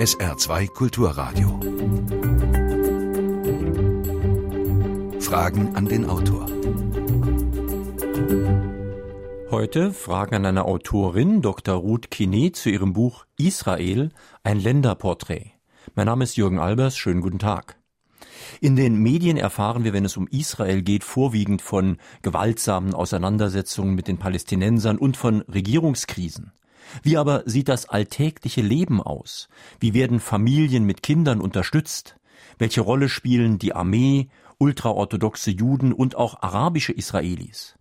SR2 Kulturradio. Fragen an den Autor. Heute Fragen an eine Autorin, Dr. Ruth Kine, zu ihrem Buch Israel, ein Länderporträt. Mein Name ist Jürgen Albers, schönen guten Tag. In den Medien erfahren wir, wenn es um Israel geht, vorwiegend von gewaltsamen Auseinandersetzungen mit den Palästinensern und von Regierungskrisen. Wie aber sieht das alltägliche Leben aus? Wie werden Familien mit Kindern unterstützt? Welche Rolle spielen die Armee, ultraorthodoxe Juden und auch arabische Israelis?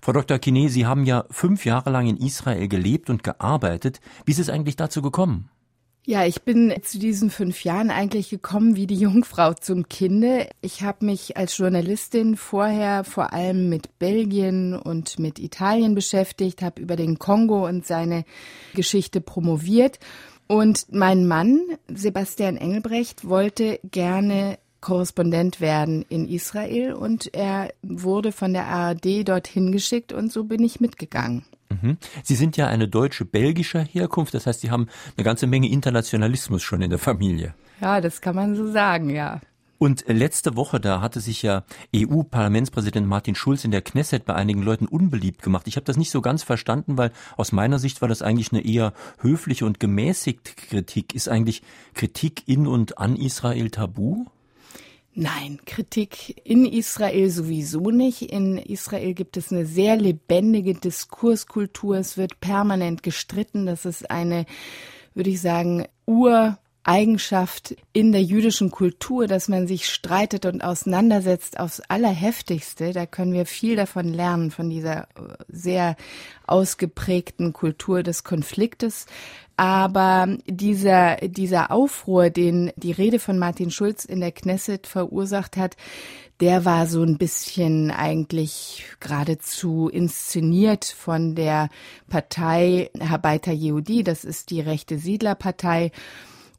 Frau Dr. Kine, Sie haben ja fünf Jahre lang in Israel gelebt und gearbeitet. Wie ist es eigentlich dazu gekommen? Ja, ich bin zu diesen fünf Jahren eigentlich gekommen wie die Jungfrau zum Kinde. Ich habe mich als Journalistin vorher vor allem mit Belgien und mit Italien beschäftigt, habe über den Kongo und seine Geschichte promoviert. Und mein Mann, Sebastian Engelbrecht, wollte gerne Korrespondent werden in Israel und er wurde von der ARD dorthin geschickt und so bin ich mitgegangen. Mhm. Sie sind ja eine deutsche belgischer Herkunft, das heißt, Sie haben eine ganze Menge Internationalismus schon in der Familie. Ja, das kann man so sagen, ja. Und letzte Woche, da hatte sich ja EU-Parlamentspräsident Martin Schulz in der Knesset bei einigen Leuten unbeliebt gemacht. Ich habe das nicht so ganz verstanden, weil aus meiner Sicht war das eigentlich eine eher höfliche und gemäßigte Kritik. Ist eigentlich Kritik in und an Israel tabu? Nein, Kritik in Israel sowieso nicht. In Israel gibt es eine sehr lebendige Diskurskultur. Es wird permanent gestritten. Das ist eine, würde ich sagen, Ur Eigenschaft in der jüdischen Kultur, dass man sich streitet und auseinandersetzt aufs Allerheftigste. Da können wir viel davon lernen, von dieser äh, sehr ausgeprägten Kultur des Konfliktes. Aber dieser, dieser Aufruhr, den die Rede von Martin Schulz in der Knesset verursacht hat, der war so ein bisschen eigentlich geradezu inszeniert von der Partei Habaita Yehudi, das ist die rechte Siedlerpartei.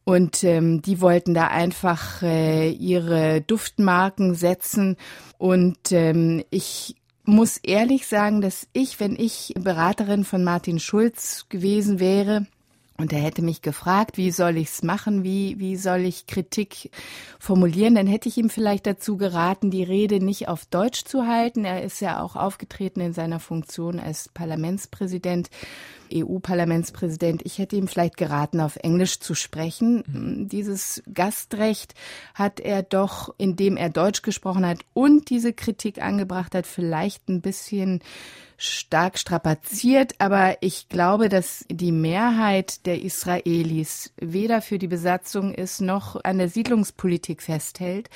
Und ähm, die wollten da einfach äh, ihre Duftmarken setzen. Und ähm, ich muss ehrlich sagen, dass ich, wenn ich Beraterin von Martin Schulz gewesen wäre, und er hätte mich gefragt, wie soll ich's machen, wie, wie soll ich Kritik formulieren, dann hätte ich ihm vielleicht dazu geraten, die Rede nicht auf Deutsch zu halten. Er ist ja auch aufgetreten in seiner Funktion als Parlamentspräsident EU-Parlamentspräsident, ich hätte ihm vielleicht geraten, auf Englisch zu sprechen. Mhm. Dieses Gastrecht hat er doch, indem er Deutsch gesprochen hat und diese Kritik angebracht hat, vielleicht ein bisschen stark strapaziert, aber ich glaube, dass die Mehrheit der Israelis weder für die Besatzung ist noch an der Siedlungspolitik festhält.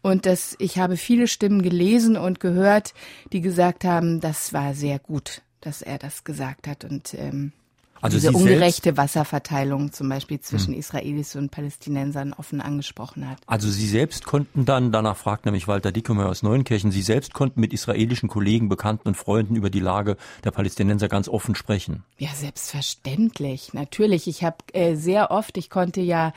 Und dass ich habe viele Stimmen gelesen und gehört, die gesagt haben, das war sehr gut, dass er das gesagt hat und ähm, also diese ungerechte Wasserverteilung zum Beispiel zwischen hm. Israelis und Palästinensern offen angesprochen hat. Also Sie selbst konnten dann, danach fragt nämlich Walter Dickemer aus Neunkirchen, Sie selbst konnten mit israelischen Kollegen, Bekannten und Freunden über die Lage der Palästinenser ganz offen sprechen. Ja, selbstverständlich, natürlich. Ich habe äh, sehr oft, ich konnte ja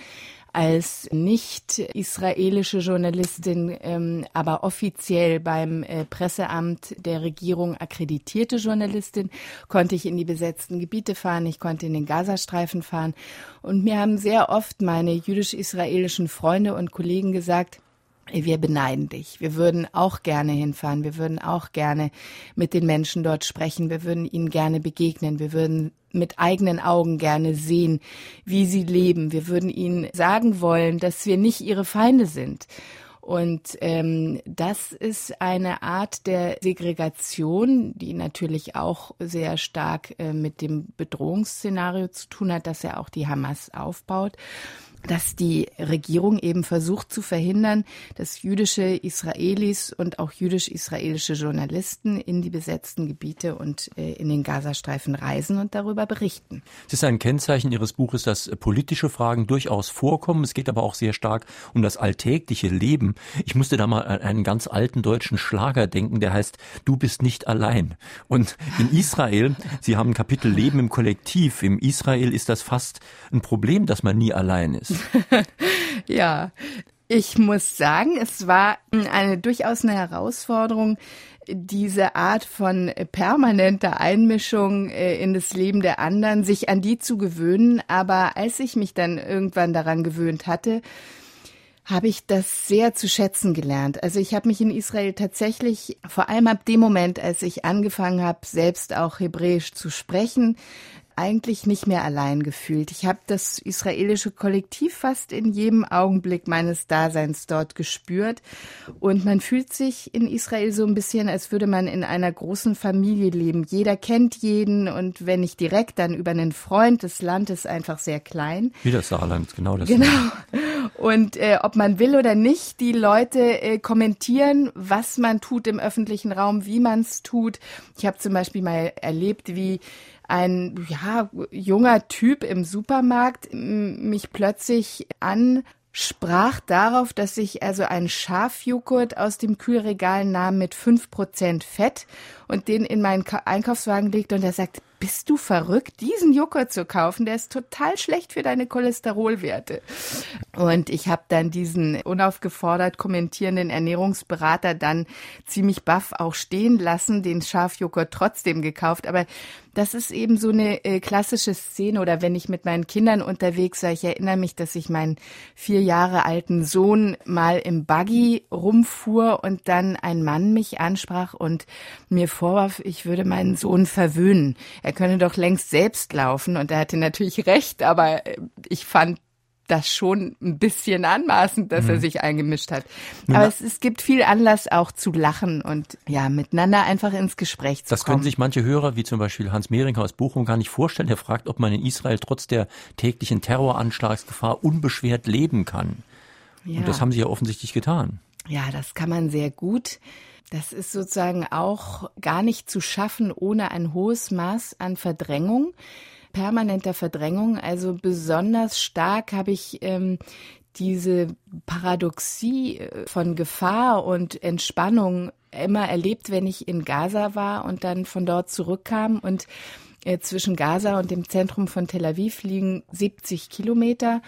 als nicht israelische Journalistin, ähm, aber offiziell beim äh, Presseamt der Regierung akkreditierte Journalistin, konnte ich in die besetzten Gebiete fahren, ich konnte in den Gazastreifen fahren. Und mir haben sehr oft meine jüdisch-israelischen Freunde und Kollegen gesagt, wir beneiden dich. Wir würden auch gerne hinfahren. Wir würden auch gerne mit den Menschen dort sprechen. Wir würden ihnen gerne begegnen. Wir würden mit eigenen Augen gerne sehen, wie sie leben. Wir würden ihnen sagen wollen, dass wir nicht ihre Feinde sind. Und ähm, das ist eine Art der Segregation, die natürlich auch sehr stark äh, mit dem Bedrohungsszenario zu tun hat, dass er auch die Hamas aufbaut dass die Regierung eben versucht zu verhindern, dass jüdische Israelis und auch jüdisch-israelische Journalisten in die besetzten Gebiete und äh, in den Gazastreifen reisen und darüber berichten. Es ist ein Kennzeichen Ihres Buches, dass politische Fragen durchaus vorkommen. Es geht aber auch sehr stark um das alltägliche Leben. Ich musste da mal an einen ganz alten deutschen Schlager denken, der heißt Du bist nicht allein. Und in Israel, Sie haben ein Kapitel Leben im Kollektiv. Im Israel ist das fast ein Problem, dass man nie allein ist. ja, ich muss sagen, es war eine durchaus eine Herausforderung, diese Art von permanenter Einmischung äh, in das Leben der anderen, sich an die zu gewöhnen. Aber als ich mich dann irgendwann daran gewöhnt hatte, habe ich das sehr zu schätzen gelernt. Also ich habe mich in Israel tatsächlich, vor allem ab dem Moment, als ich angefangen habe, selbst auch Hebräisch zu sprechen, eigentlich nicht mehr allein gefühlt. Ich habe das israelische Kollektiv fast in jedem Augenblick meines Daseins dort gespürt. Und man fühlt sich in Israel so ein bisschen, als würde man in einer großen Familie leben. Jeder kennt jeden und wenn nicht direkt, dann über einen Freund. Das Land ist einfach sehr klein. Wie das Saarland, genau das. Genau. Und äh, ob man will oder nicht, die Leute äh, kommentieren, was man tut im öffentlichen Raum, wie man es tut. Ich habe zum Beispiel mal erlebt, wie ein ja, junger Typ im Supermarkt mich plötzlich ansprach darauf, dass ich also einen Schafjoghurt aus dem Kühlregal nahm mit fünf Prozent Fett und den in meinen Einkaufswagen legte und er sagt, bist du verrückt, diesen Joghurt zu kaufen? Der ist total schlecht für deine Cholesterolwerte. Und ich habe dann diesen unaufgefordert kommentierenden Ernährungsberater dann ziemlich baff auch stehen lassen, den Schafjoghurt trotzdem gekauft. Aber das ist eben so eine äh, klassische Szene oder wenn ich mit meinen Kindern unterwegs war, ich erinnere mich, dass ich meinen vier Jahre alten Sohn mal im Buggy rumfuhr und dann ein Mann mich ansprach und mir vorwarf, ich würde meinen Sohn verwöhnen. Er könne doch längst selbst laufen und er hatte natürlich recht, aber äh, ich fand das schon ein bisschen anmaßend, dass mhm. er sich eingemischt hat. Aber es, es, gibt viel Anlass auch zu lachen und ja, miteinander einfach ins Gespräch zu das kommen. Das können sich manche Hörer, wie zum Beispiel Hans Mehringer aus Bochum, gar nicht vorstellen. Er fragt, ob man in Israel trotz der täglichen Terroranschlagsgefahr unbeschwert leben kann. Ja. Und das haben sie ja offensichtlich getan. Ja, das kann man sehr gut. Das ist sozusagen auch gar nicht zu schaffen ohne ein hohes Maß an Verdrängung, permanenter Verdrängung. Also besonders stark habe ich ähm, diese Paradoxie äh, von Gefahr und Entspannung immer erlebt, wenn ich in Gaza war und dann von dort zurückkam und äh, zwischen Gaza und dem Zentrum von Tel Aviv liegen 70 Kilometer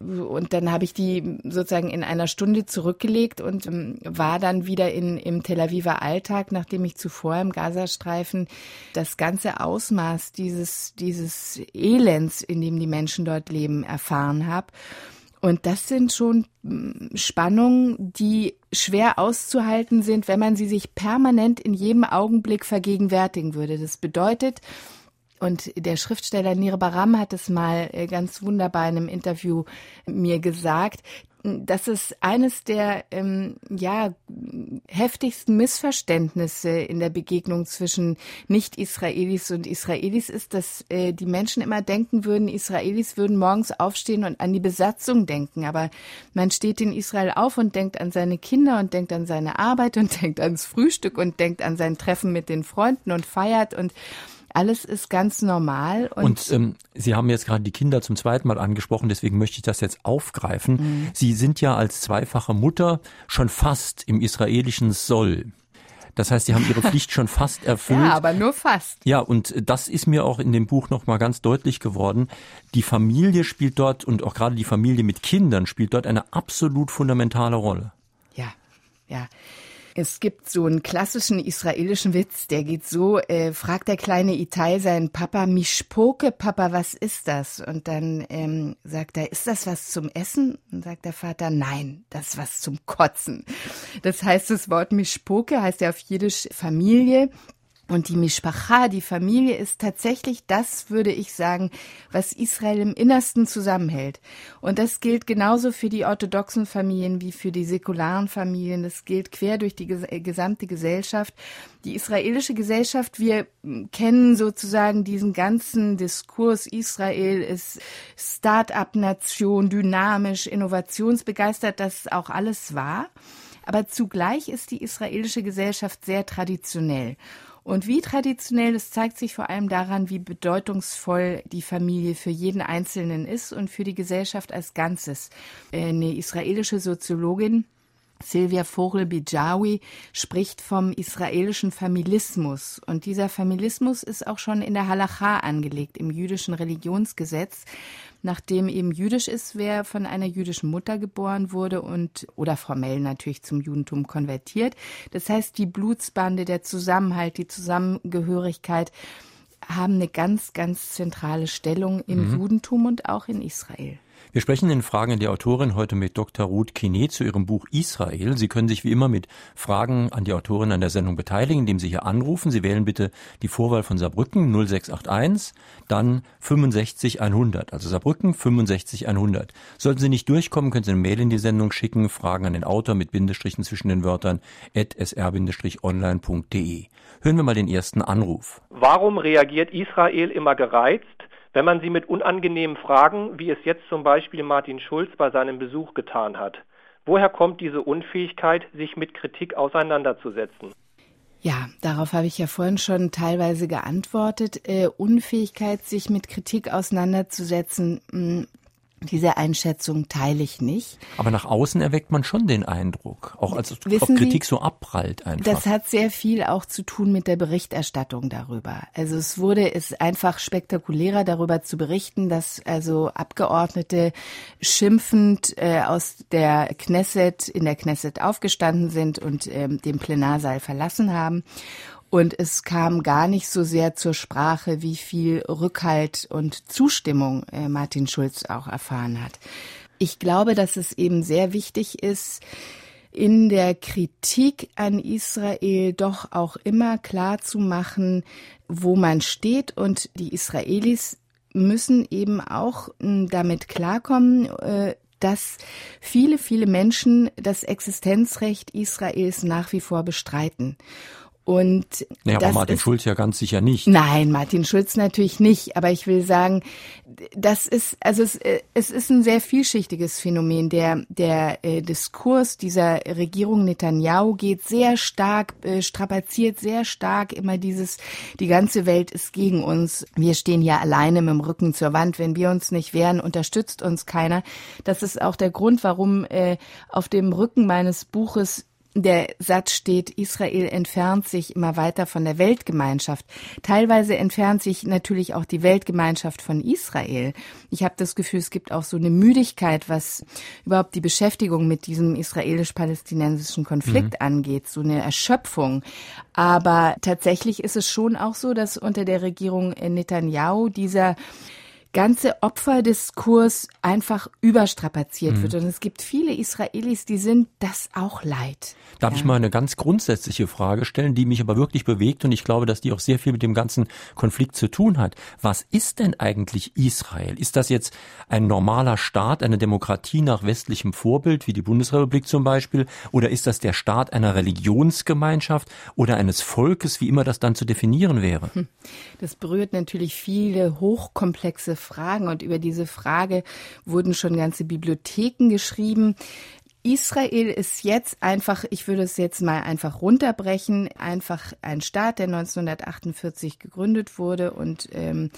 und dann habe ich die sozusagen in einer Stunde zurückgelegt und ähm, war dann wieder in, im Tel Aviver Alltag, nachdem ich zuvor im Gazastreifen das ganze Ausmaß dieses, dieses Elends, in dem die Menschen dort leben, erfahren habe. Und das sind schon mm, Spannungen, die schwer auszuhalten sind, wenn man sie sich permanent in jedem Augenblick vergegenwärtigen würde. Das bedeutet, und der Schriftsteller Nir Baram hat es mal äh, ganz wunderbar in einem Interview mir gesagt, das ist eines der ähm, ja heftigsten Missverständnisse in der Begegnung zwischen Nicht-Israelis und Israelis ist, dass äh, die Menschen immer denken würden, Israelis würden morgens aufstehen und an die Besatzung denken, aber man steht in Israel auf und denkt an seine Kinder und denkt an seine Arbeit und denkt ans Frühstück und denkt an sein Treffen mit den Freunden und feiert. Und alles ist ganz normal. Und, und ähm, Sie haben jetzt gerade die Kinder zum zweiten Mal angesprochen, deswegen möchte ich das jetzt aufgreifen. Mhm. Sie sind ja als zweifache Mutter schon fast im israelischen Soll. Das heißt, Sie haben Ihre Pflicht schon fast erfüllt. Ja, aber nur fast. Ja, und das ist mir auch in dem Buch nochmal ganz deutlich geworden. Die Familie spielt dort und auch gerade die Familie mit Kindern spielt dort eine absolut fundamentale Rolle. Ja, ja. Es gibt so einen klassischen israelischen Witz, der geht so, äh, fragt der kleine Itai seinen Papa, Mischpoke, Papa, was ist das? Und dann ähm, sagt er, ist das was zum Essen? Und sagt der Vater, nein, das ist was zum Kotzen. Das heißt, das Wort Mischpoke heißt ja auf Jiddisch Familie. Und die Mishpacha, die Familie, ist tatsächlich das, würde ich sagen, was Israel im Innersten zusammenhält. Und das gilt genauso für die orthodoxen Familien wie für die säkularen Familien. Das gilt quer durch die gesamte Gesellschaft. Die israelische Gesellschaft, wir kennen sozusagen diesen ganzen Diskurs. Israel ist Start-up-Nation, dynamisch, innovationsbegeistert, das auch alles wahr. Aber zugleich ist die israelische Gesellschaft sehr traditionell. Und wie traditionell, das zeigt sich vor allem daran, wie bedeutungsvoll die Familie für jeden Einzelnen ist und für die Gesellschaft als Ganzes. Eine israelische Soziologin Silvia Vogel-Bijawi spricht vom israelischen Familismus. Und dieser Familismus ist auch schon in der Halacha angelegt, im jüdischen Religionsgesetz. Nachdem eben jüdisch ist, wer von einer jüdischen Mutter geboren wurde und oder formell natürlich zum Judentum konvertiert. Das heißt, die Blutsbande, der Zusammenhalt, die Zusammengehörigkeit haben eine ganz, ganz zentrale Stellung im mhm. Judentum und auch in Israel. Wir sprechen in Fragen die Autorin heute mit Dr. Ruth Kine zu ihrem Buch Israel. Sie können sich wie immer mit Fragen an die Autorin an der Sendung beteiligen, indem Sie hier anrufen. Sie wählen bitte die Vorwahl von Saarbrücken 0681, dann 65 100. Also Saarbrücken 65 100. Sollten Sie nicht durchkommen, können Sie eine Mail in die Sendung schicken, Fragen an den Autor mit Bindestrichen zwischen den Wörtern at sr-online.de. Hören wir mal den ersten Anruf. Warum reagiert Israel immer gereizt, wenn man sie mit unangenehmen Fragen, wie es jetzt zum Beispiel Martin Schulz bei seinem Besuch getan hat. Woher kommt diese Unfähigkeit, sich mit Kritik auseinanderzusetzen? Ja, darauf habe ich ja vorhin schon teilweise geantwortet. Äh, Unfähigkeit, sich mit Kritik auseinanderzusetzen, hm, diese Einschätzung teile ich nicht. Aber nach außen erweckt man schon den Eindruck, auch als ob Kritik Sie, so abprallt einfach. Das hat sehr viel auch zu tun mit der Berichterstattung darüber. Also es wurde es einfach spektakulärer darüber zu berichten, dass also Abgeordnete schimpfend äh, aus der Knesset in der Knesset aufgestanden sind und ähm, den Plenarsaal verlassen haben und es kam gar nicht so sehr zur Sprache, wie viel Rückhalt und Zustimmung äh, Martin Schulz auch erfahren hat. Ich glaube, dass es eben sehr wichtig ist, in der Kritik an Israel doch auch immer klar zu machen, wo man steht und die Israelis müssen eben auch hm, damit klarkommen, äh, dass viele, viele Menschen das Existenzrecht Israels nach wie vor bestreiten. Und naja, aber Martin ist, Schulz ja ganz sicher nicht. Nein, Martin Schulz natürlich nicht. Aber ich will sagen, das ist, also es, es ist ein sehr vielschichtiges Phänomen. Der, der äh, Diskurs dieser Regierung Netanyahu geht sehr stark, äh, strapaziert sehr stark immer dieses, die ganze Welt ist gegen uns. Wir stehen ja alleine mit dem Rücken zur Wand. Wenn wir uns nicht wehren, unterstützt uns keiner. Das ist auch der Grund, warum äh, auf dem Rücken meines Buches der Satz steht, Israel entfernt sich immer weiter von der Weltgemeinschaft. Teilweise entfernt sich natürlich auch die Weltgemeinschaft von Israel. Ich habe das Gefühl, es gibt auch so eine Müdigkeit, was überhaupt die Beschäftigung mit diesem israelisch-palästinensischen Konflikt mhm. angeht, so eine Erschöpfung. Aber tatsächlich ist es schon auch so, dass unter der Regierung Netanyahu dieser ganze Opferdiskurs einfach überstrapaziert mhm. wird. Und es gibt viele Israelis, die sind das auch leid. Darf ja. ich mal eine ganz grundsätzliche Frage stellen, die mich aber wirklich bewegt und ich glaube, dass die auch sehr viel mit dem ganzen Konflikt zu tun hat. Was ist denn eigentlich Israel? Ist das jetzt ein normaler Staat, eine Demokratie nach westlichem Vorbild, wie die Bundesrepublik zum Beispiel? Oder ist das der Staat einer Religionsgemeinschaft oder eines Volkes, wie immer das dann zu definieren wäre? Hm. Das berührt natürlich viele hochkomplexe Fragen und über diese Frage wurden schon ganze Bibliotheken geschrieben. Israel ist jetzt einfach, ich würde es jetzt mal einfach runterbrechen, einfach ein Staat, der 1948 gegründet wurde und ähm,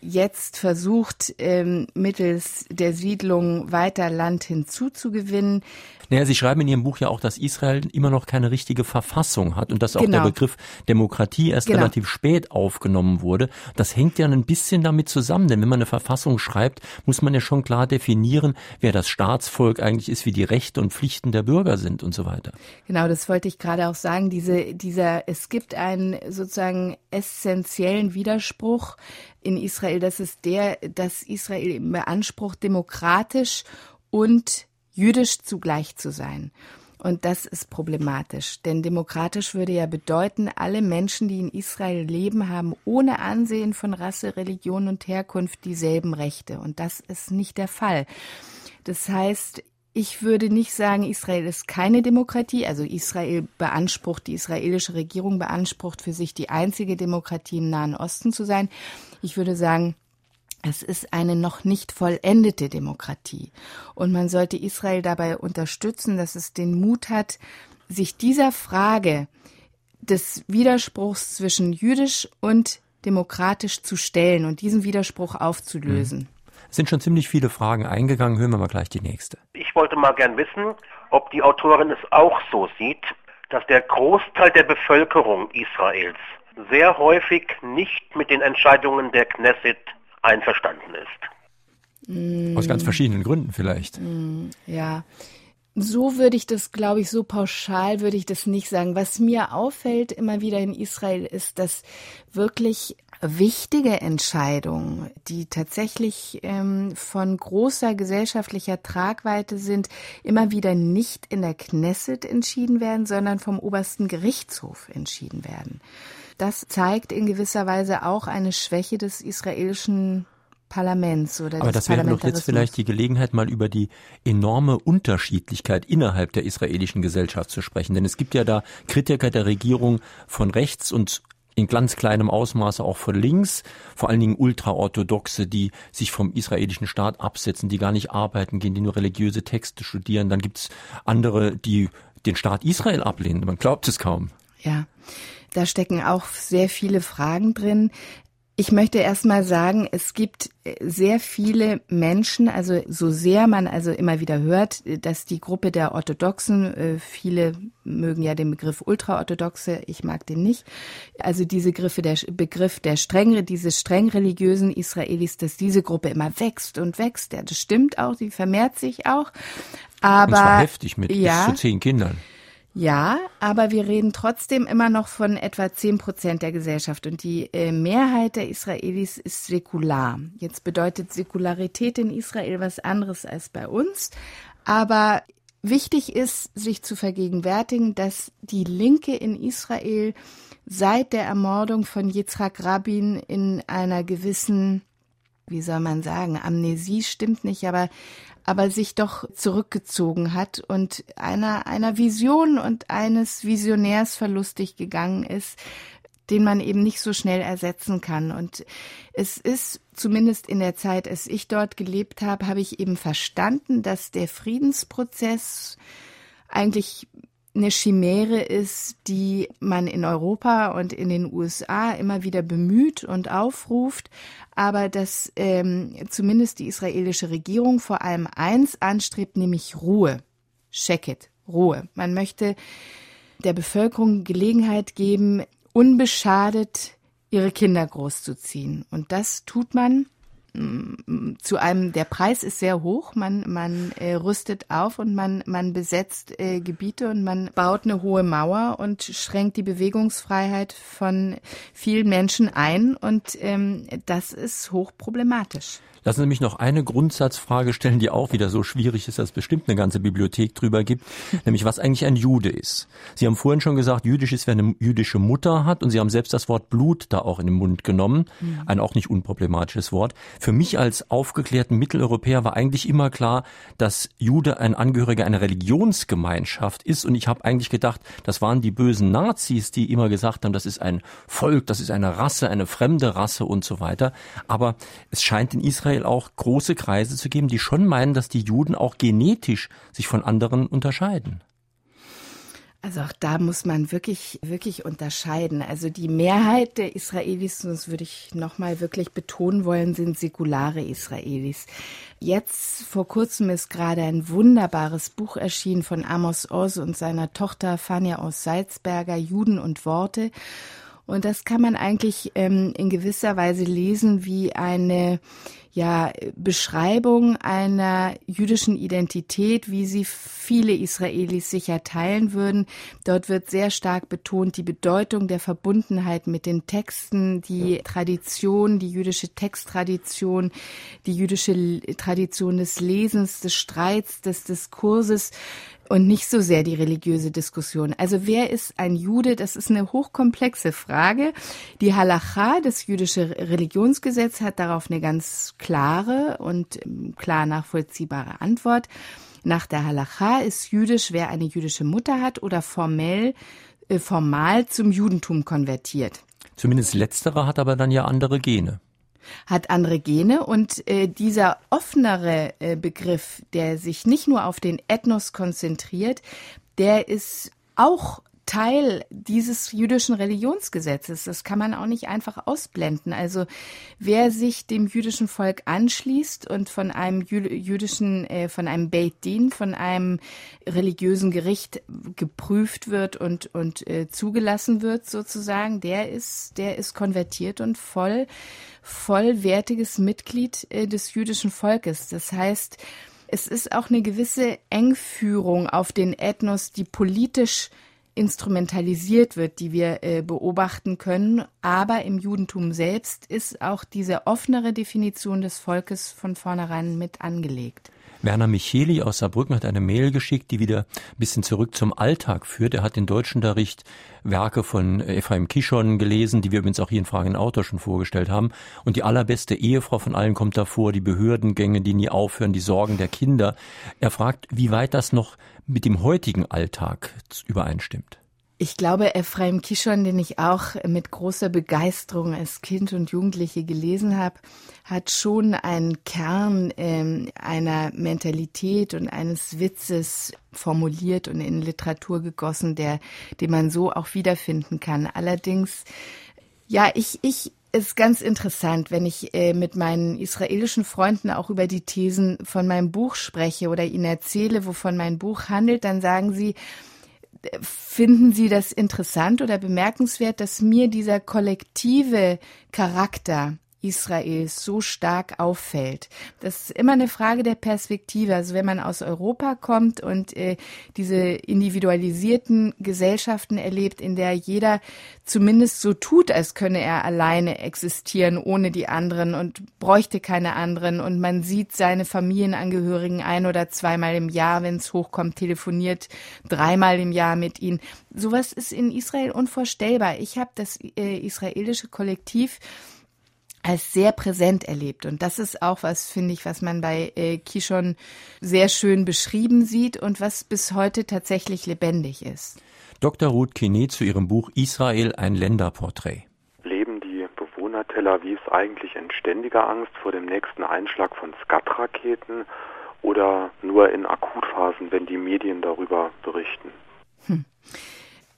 jetzt versucht, ähm, mittels der Siedlung weiter Land hinzuzugewinnen. Naja, Sie schreiben in Ihrem Buch ja auch, dass Israel immer noch keine richtige Verfassung hat und dass auch genau. der Begriff Demokratie erst genau. relativ spät aufgenommen wurde. Das hängt ja ein bisschen damit zusammen, denn wenn man eine Verfassung schreibt, muss man ja schon klar definieren, wer das Staatsvolk eigentlich ist, wie die Rechte und Pflichten der Bürger sind und so weiter. Genau, das wollte ich gerade auch sagen. Diese, dieser, es gibt einen sozusagen essentiellen Widerspruch in Israel. Das ist der, dass Israel beansprucht, demokratisch und jüdisch zugleich zu sein. Und das ist problematisch, denn demokratisch würde ja bedeuten, alle Menschen, die in Israel leben, haben ohne Ansehen von Rasse, Religion und Herkunft dieselben Rechte. Und das ist nicht der Fall. Das heißt, ich würde nicht sagen, Israel ist keine Demokratie. Also Israel beansprucht, die israelische Regierung beansprucht für sich die einzige Demokratie im Nahen Osten zu sein. Ich würde sagen, es ist eine noch nicht vollendete Demokratie. Und man sollte Israel dabei unterstützen, dass es den Mut hat, sich dieser Frage des Widerspruchs zwischen jüdisch und demokratisch zu stellen und diesen Widerspruch aufzulösen. Es sind schon ziemlich viele Fragen eingegangen. Hören wir mal gleich die nächste. Ich wollte mal gern wissen, ob die Autorin es auch so sieht, dass der Großteil der Bevölkerung Israels sehr häufig nicht mit den Entscheidungen der Knesset einverstanden ist. Aus ganz verschiedenen Gründen vielleicht. Ja. So würde ich das, glaube ich, so pauschal würde ich das nicht sagen. Was mir auffällt immer wieder in Israel ist, dass wirklich wichtige Entscheidungen, die tatsächlich ähm, von großer gesellschaftlicher Tragweite sind, immer wieder nicht in der Knesset entschieden werden, sondern vom obersten Gerichtshof entschieden werden. Das zeigt in gewisser Weise auch eine Schwäche des israelischen Parlaments oder Aber das wäre doch jetzt vielleicht die Gelegenheit, mal über die enorme Unterschiedlichkeit innerhalb der israelischen Gesellschaft zu sprechen. Denn es gibt ja da Kritiker der Regierung von rechts und in ganz kleinem Ausmaße auch von links, vor allen Dingen Ultraorthodoxe, die sich vom israelischen Staat absetzen, die gar nicht arbeiten gehen, die nur religiöse Texte studieren. Dann gibt's andere, die den Staat Israel ablehnen. Man glaubt es kaum. Ja. Da stecken auch sehr viele Fragen drin. Ich möchte erst mal sagen, es gibt äh, sehr viele Menschen, also so sehr man also immer wieder hört, dass die Gruppe der Orthodoxen, äh, viele mögen ja den Begriff Ultraorthodoxe, ich mag den nicht, also diese Griffe, der Begriff der streng, dieses streng religiösen Israelis, dass diese Gruppe immer wächst und wächst, ja, das stimmt auch, sie vermehrt sich auch, aber... Und zwar heftig mit ja, bis zu zehn Kindern. Ja, aber wir reden trotzdem immer noch von etwa zehn Prozent der Gesellschaft und die äh, Mehrheit der Israelis ist säkular. Jetzt bedeutet Säkularität in Israel was anderes als bei uns, aber wichtig ist, sich zu vergegenwärtigen, dass die Linke in Israel seit der Ermordung von Yitzhak Rabin in einer gewissen wie soll man sagen, Amnesie stimmt nicht, aber aber sich doch zurückgezogen hat und einer, einer Vision und eines Visionärs verlustig gegangen ist, den man eben nicht so schnell ersetzen kann. Und es ist zumindest in der Zeit, als ich dort gelebt habe, habe ich eben verstanden, dass der Friedensprozess eigentlich eine Chimäre ist, die man in Europa und in den USA immer wieder bemüht und aufruft, aber dass ähm, zumindest die israelische Regierung vor allem eins anstrebt, nämlich Ruhe. Sheket, Ruhe. Man möchte der Bevölkerung Gelegenheit geben, unbeschadet ihre Kinder großzuziehen. Und das tut man zu einem, der Preis ist sehr hoch, man, man äh, rüstet auf und man, man besetzt äh, Gebiete und man baut eine hohe Mauer und schränkt die Bewegungsfreiheit von vielen Menschen ein und ähm, das ist hochproblematisch. Lassen Sie mich noch eine Grundsatzfrage stellen, die auch wieder so schwierig ist, dass es bestimmt eine ganze Bibliothek drüber gibt, nämlich was eigentlich ein Jude ist. Sie haben vorhin schon gesagt, jüdisch ist, wer eine jüdische Mutter hat und Sie haben selbst das Wort Blut da auch in den Mund genommen, mhm. ein auch nicht unproblematisches Wort. Für mich als aufgeklärten Mitteleuropäer war eigentlich immer klar, dass Jude ein Angehöriger einer Religionsgemeinschaft ist und ich habe eigentlich gedacht, das waren die bösen Nazis, die immer gesagt haben, das ist ein Volk, das ist eine Rasse, eine fremde Rasse und so weiter. Aber es scheint in Israel Israel auch große Kreise zu geben, die schon meinen, dass die Juden auch genetisch sich von anderen unterscheiden. Also auch da muss man wirklich, wirklich unterscheiden. Also die Mehrheit der Israelis, das würde ich nochmal wirklich betonen wollen, sind säkulare Israelis. Jetzt vor kurzem ist gerade ein wunderbares Buch erschienen von Amos Oz und seiner Tochter Fania aus Salzberger, Juden und Worte. Und das kann man eigentlich ähm, in gewisser Weise lesen wie eine ja, Beschreibung einer jüdischen Identität, wie sie viele Israelis sicher teilen würden. Dort wird sehr stark betont die Bedeutung der Verbundenheit mit den Texten, die Tradition, die jüdische Texttradition, die jüdische Tradition des Lesens, des Streits, des Diskurses und nicht so sehr die religiöse Diskussion. Also wer ist ein Jude? Das ist eine hochkomplexe Frage. Die Halacha, das jüdische Religionsgesetz, hat darauf eine ganz klare und ähm, klar nachvollziehbare Antwort. Nach der Halacha ist jüdisch, wer eine jüdische Mutter hat oder formell, äh, formal zum Judentum konvertiert. Zumindest letzterer hat aber dann ja andere Gene hat andere Gene und äh, dieser offenere äh, Begriff, der sich nicht nur auf den Ethnos konzentriert, der ist auch Teil dieses jüdischen Religionsgesetzes. Das kann man auch nicht einfach ausblenden. Also wer sich dem jüdischen Volk anschließt und von einem jüdischen, äh, von einem Beit Din, von einem religiösen Gericht geprüft wird und, und äh, zugelassen wird sozusagen, der ist, der ist konvertiert und voll, vollwertiges Mitglied äh, des jüdischen Volkes. Das heißt, es ist auch eine gewisse Engführung auf den Ethnos, die politisch instrumentalisiert wird, die wir äh, beobachten können. Aber im Judentum selbst ist auch diese offenere Definition des Volkes von vornherein mit angelegt. Werner Micheli aus Saarbrücken hat eine Mail geschickt, die wieder ein bisschen zurück zum Alltag führt. Er hat den Deutschunterricht Werke von Ephraim Kishon gelesen, die wir übrigens auch hier in Fragen Autor schon vorgestellt haben. Und die allerbeste Ehefrau von allen kommt davor, die Behördengänge, die nie aufhören, die Sorgen der Kinder. Er fragt, wie weit das noch mit dem heutigen Alltag übereinstimmt. Ich glaube, Ephraim Kishon, den ich auch mit großer Begeisterung als Kind und Jugendliche gelesen habe, hat schon einen Kern äh, einer Mentalität und eines Witzes formuliert und in Literatur gegossen, der, den man so auch wiederfinden kann. Allerdings, ja, ich, ich ist ganz interessant, wenn ich äh, mit meinen israelischen Freunden auch über die Thesen von meinem Buch spreche oder ihnen erzähle, wovon mein Buch handelt, dann sagen sie, Finden Sie das interessant oder bemerkenswert, dass mir dieser kollektive Charakter Israels so stark auffällt. Das ist immer eine Frage der Perspektive. Also wenn man aus Europa kommt und äh, diese individualisierten Gesellschaften erlebt, in der jeder zumindest so tut, als könne er alleine existieren ohne die anderen und bräuchte keine anderen und man sieht seine Familienangehörigen ein oder zweimal im Jahr, wenn es hochkommt, telefoniert dreimal im Jahr mit ihnen. Sowas ist in Israel unvorstellbar. Ich habe das äh, israelische Kollektiv als sehr präsent erlebt. Und das ist auch was, finde ich, was man bei äh, Kishon sehr schön beschrieben sieht und was bis heute tatsächlich lebendig ist. Dr. Ruth Kine zu ihrem Buch Israel ein Länderporträt. Leben die Bewohner Tel Avivs eigentlich in ständiger Angst vor dem nächsten Einschlag von Skat-Raketen oder nur in Akutphasen, wenn die Medien darüber berichten? Hm.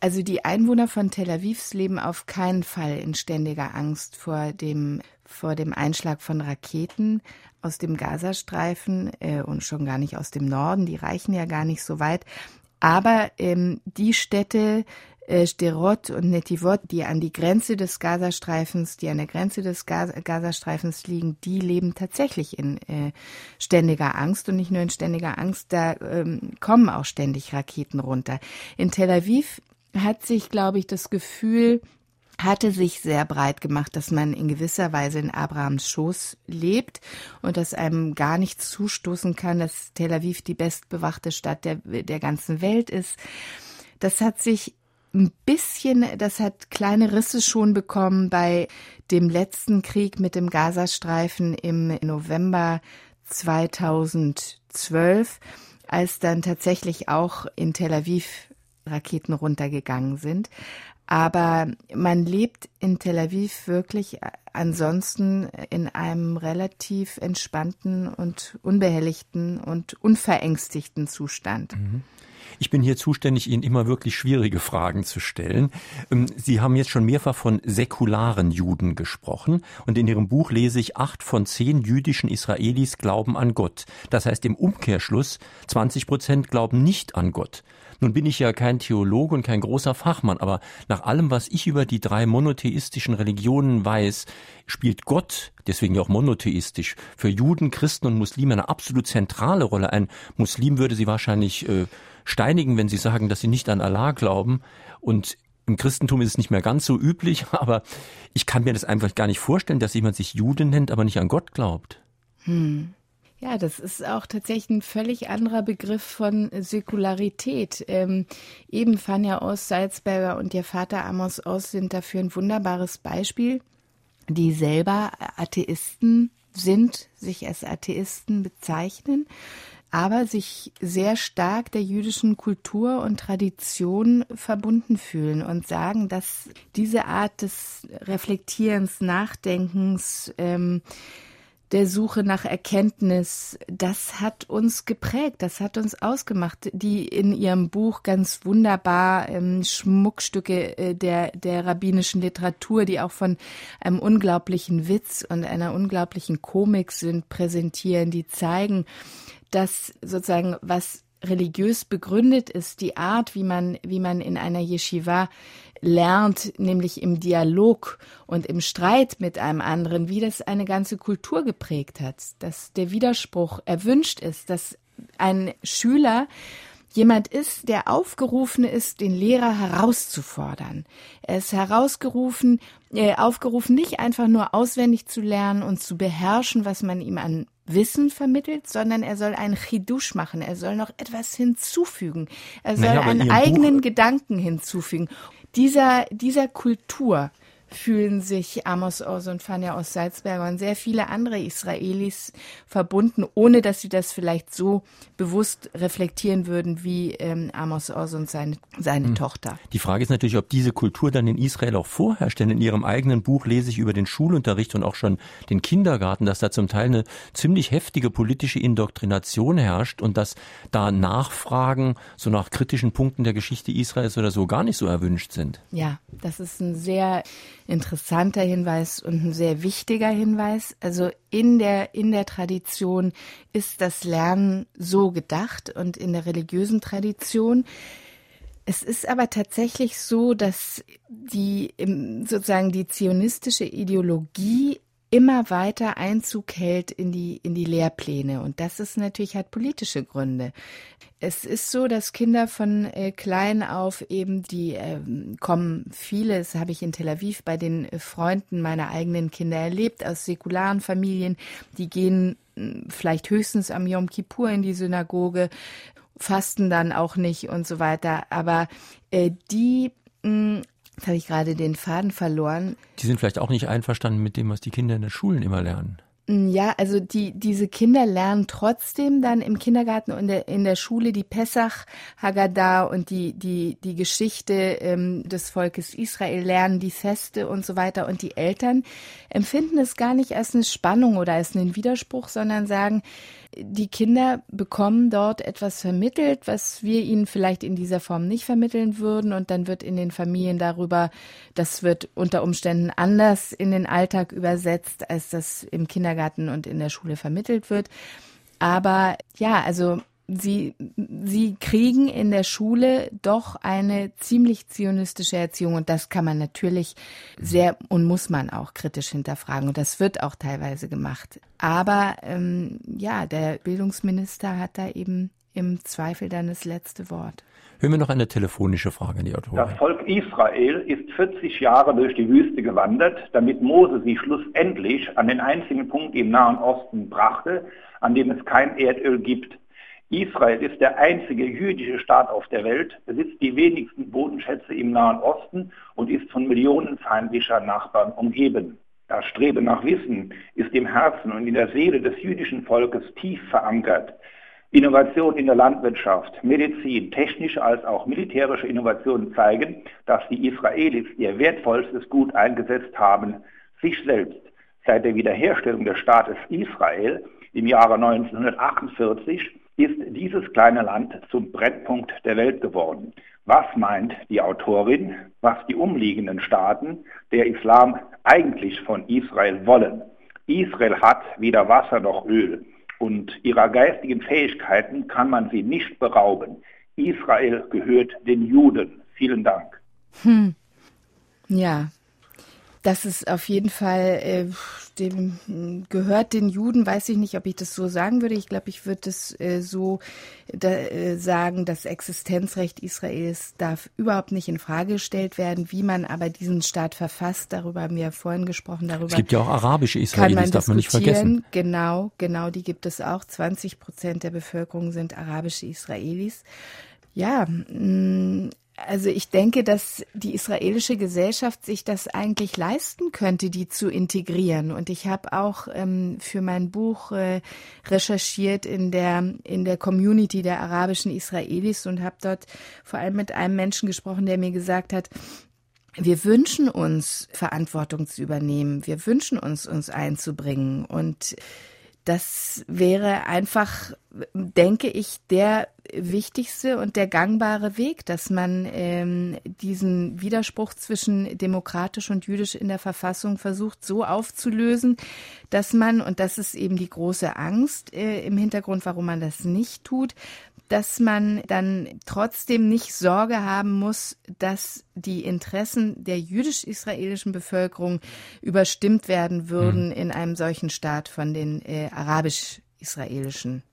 Also die Einwohner von Tel Avivs leben auf keinen Fall in ständiger Angst vor dem, vor dem Einschlag von Raketen aus dem Gazastreifen äh, und schon gar nicht aus dem Norden. Die reichen ja gar nicht so weit. Aber ähm, die Städte äh, Sderot und Netivot, die an die Grenze des Gazastreifens, die an der Grenze des Gazastreifens liegen, die leben tatsächlich in äh, ständiger Angst und nicht nur in ständiger Angst, da ähm, kommen auch ständig Raketen runter. In Tel Aviv hat sich, glaube ich, das Gefühl, hatte sich sehr breit gemacht, dass man in gewisser Weise in Abrahams Schoß lebt und dass einem gar nichts zustoßen kann, dass Tel Aviv die bestbewachte Stadt der, der ganzen Welt ist. Das hat sich ein bisschen, das hat kleine Risse schon bekommen bei dem letzten Krieg mit dem Gazastreifen im November 2012, als dann tatsächlich auch in Tel Aviv Raketen runtergegangen sind. Aber man lebt in Tel Aviv wirklich ansonsten in einem relativ entspannten und unbehelligten und unverängstigten Zustand. Mhm. Ich bin hier zuständig, Ihnen immer wirklich schwierige Fragen zu stellen. Ähm, Sie haben jetzt schon mehrfach von säkularen Juden gesprochen und in Ihrem Buch lese ich, acht von zehn jüdischen Israelis glauben an Gott. Das heißt im Umkehrschluss, 20 Prozent glauben nicht an Gott. Nun bin ich ja kein Theologe und kein großer Fachmann, aber nach allem, was ich über die drei monotheistischen Religionen weiß, spielt Gott, deswegen ja auch monotheistisch, für Juden, Christen und Muslime eine absolut zentrale Rolle. Ein Muslim würde sie wahrscheinlich äh, steinigen, wenn sie sagen, dass sie nicht an Allah glauben. Und im Christentum ist es nicht mehr ganz so üblich, aber ich kann mir das einfach gar nicht vorstellen, dass jemand sich Jude nennt, aber nicht an Gott glaubt. Hm. Ja, das ist auch tatsächlich ein völlig anderer Begriff von Säkularität. Ähm, eben Fania aus Salzberger und ihr Vater Amos aus sind dafür ein wunderbares Beispiel, die selber Atheisten sind, sich als Atheisten bezeichnen, aber sich sehr stark der jüdischen Kultur und Tradition verbunden fühlen und sagen, dass diese Art des Reflektierens, Nachdenkens, ähm, der Suche nach Erkenntnis, das hat uns geprägt, das hat uns ausgemacht, die in ihrem Buch ganz wunderbar ähm, Schmuckstücke äh, der, der rabbinischen Literatur, die auch von einem unglaublichen Witz und einer unglaublichen Komik sind, präsentieren, die zeigen, dass sozusagen was religiös begründet ist, die Art, wie man, wie man in einer Yeshiva lernt, nämlich im Dialog und im Streit mit einem anderen, wie das eine ganze Kultur geprägt hat, dass der Widerspruch erwünscht ist, dass ein Schüler jemand ist, der aufgerufen ist, den Lehrer herauszufordern. Er ist herausgerufen, äh, aufgerufen, nicht einfach nur auswendig zu lernen und zu beherrschen, was man ihm an Wissen vermittelt, sondern er soll einen Chidush machen. Er soll noch etwas hinzufügen. Er soll naja, einen eigenen Buch Gedanken hinzufügen. Dieser, dieser Kultur fühlen sich Amos Oz und Fania aus Salzberger und sehr viele andere Israelis verbunden, ohne dass sie das vielleicht so bewusst reflektieren würden wie ähm, Amos Oz und seine, seine hm. Tochter. Die Frage ist natürlich, ob diese Kultur dann in Israel auch vorherrscht, denn in ihrem eigenen Buch lese ich über den Schulunterricht und auch schon den Kindergarten, dass da zum Teil eine ziemlich heftige politische Indoktrination herrscht und dass da Nachfragen so nach kritischen Punkten der Geschichte Israels oder so gar nicht so erwünscht sind. Ja, das ist ein sehr interessanter Hinweis und ein sehr wichtiger Hinweis. Also in der, in der Tradition ist das Lernen so gedacht und in der religiösen Tradition. Es ist aber tatsächlich so, dass die sozusagen die zionistische Ideologie immer weiter Einzug hält in die, in die Lehrpläne. Und das ist natürlich hat politische Gründe. Es ist so, dass Kinder von äh, klein auf eben, die äh, kommen, viele, das habe ich in Tel Aviv bei den Freunden meiner eigenen Kinder erlebt, aus säkularen Familien, die gehen hm, vielleicht höchstens am Yom Kippur in die Synagoge, fasten dann auch nicht und so weiter. Aber äh, die hm, Jetzt habe ich gerade den Faden verloren. Die sind vielleicht auch nicht einverstanden mit dem, was die Kinder in den Schulen immer lernen. Mm, ja, also die, diese Kinder lernen trotzdem dann im Kindergarten und der, in der Schule die Pessach Haggadah und die, die, die Geschichte ähm, des Volkes Israel lernen, die Feste und so weiter. Und die Eltern empfinden es gar nicht als eine Spannung oder als einen Widerspruch, sondern sagen, die Kinder bekommen dort etwas vermittelt, was wir ihnen vielleicht in dieser Form nicht vermitteln würden. Und dann wird in den Familien darüber, das wird unter Umständen anders in den Alltag übersetzt, als das im Kindergarten und in der Schule vermittelt wird. Aber ja, also sie, sie kriegen in der Schule doch eine ziemlich zionistische Erziehung und das kann man natürlich sehr und muss man auch kritisch hinterfragen und das wird auch teilweise gemacht. Aber ähm, ja, der Bildungsminister hat da eben im Zweifel dann das letzte Wort. Hören wir noch eine telefonische Frage an die Autorin. Das Volk Israel ist 40 Jahre durch die Wüste gewandert, damit Mose sie schlussendlich an den einzigen Punkt im Nahen Osten brachte, an dem es kein Erdöl gibt. Israel ist der einzige jüdische Staat auf der Welt, besitzt die wenigsten Bodenschätze im Nahen Osten und ist von Millionen feindlicher Nachbarn umgeben. Das Streben nach Wissen ist im Herzen und in der Seele des jüdischen Volkes tief verankert. Innovation in der Landwirtschaft, Medizin, technische als auch militärische Innovationen zeigen, dass die Israelis ihr wertvollstes Gut eingesetzt haben, sich selbst. Seit der Wiederherstellung des Staates Israel im Jahre 1948 ist dieses kleine Land zum Brennpunkt der Welt geworden. Was meint die Autorin, was die umliegenden Staaten der Islam eigentlich von Israel wollen? Israel hat weder Wasser noch Öl und ihrer geistigen Fähigkeiten kann man sie nicht berauben. Israel gehört den Juden. Vielen Dank. Hm. Ja, das ist auf jeden Fall, äh, dem gehört den Juden, weiß ich nicht, ob ich das so sagen würde. Ich glaube, ich würde es äh, so da, äh, sagen, das Existenzrecht Israels darf überhaupt nicht in Frage gestellt werden. Wie man aber diesen Staat verfasst, darüber haben wir ja vorhin gesprochen. Darüber es gibt ja auch arabische Israelis, man darf man nicht vergessen. Genau, genau, die gibt es auch. 20 Prozent der Bevölkerung sind arabische Israelis. Ja, mh, also ich denke, dass die israelische Gesellschaft sich das eigentlich leisten könnte, die zu integrieren. Und ich habe auch ähm, für mein Buch äh, recherchiert in der in der Community der arabischen Israelis und habe dort vor allem mit einem Menschen gesprochen, der mir gesagt hat, wir wünschen uns Verantwortung zu übernehmen. Wir wünschen uns, uns einzubringen. Und das wäre einfach, denke ich, der wichtigste und der gangbare Weg, dass man ähm, diesen Widerspruch zwischen demokratisch und jüdisch in der Verfassung versucht so aufzulösen, dass man, und das ist eben die große Angst äh, im Hintergrund, warum man das nicht tut, dass man dann trotzdem nicht Sorge haben muss, dass die Interessen der jüdisch-israelischen Bevölkerung überstimmt werden würden mhm. in einem solchen Staat von den äh, arabisch-israelischen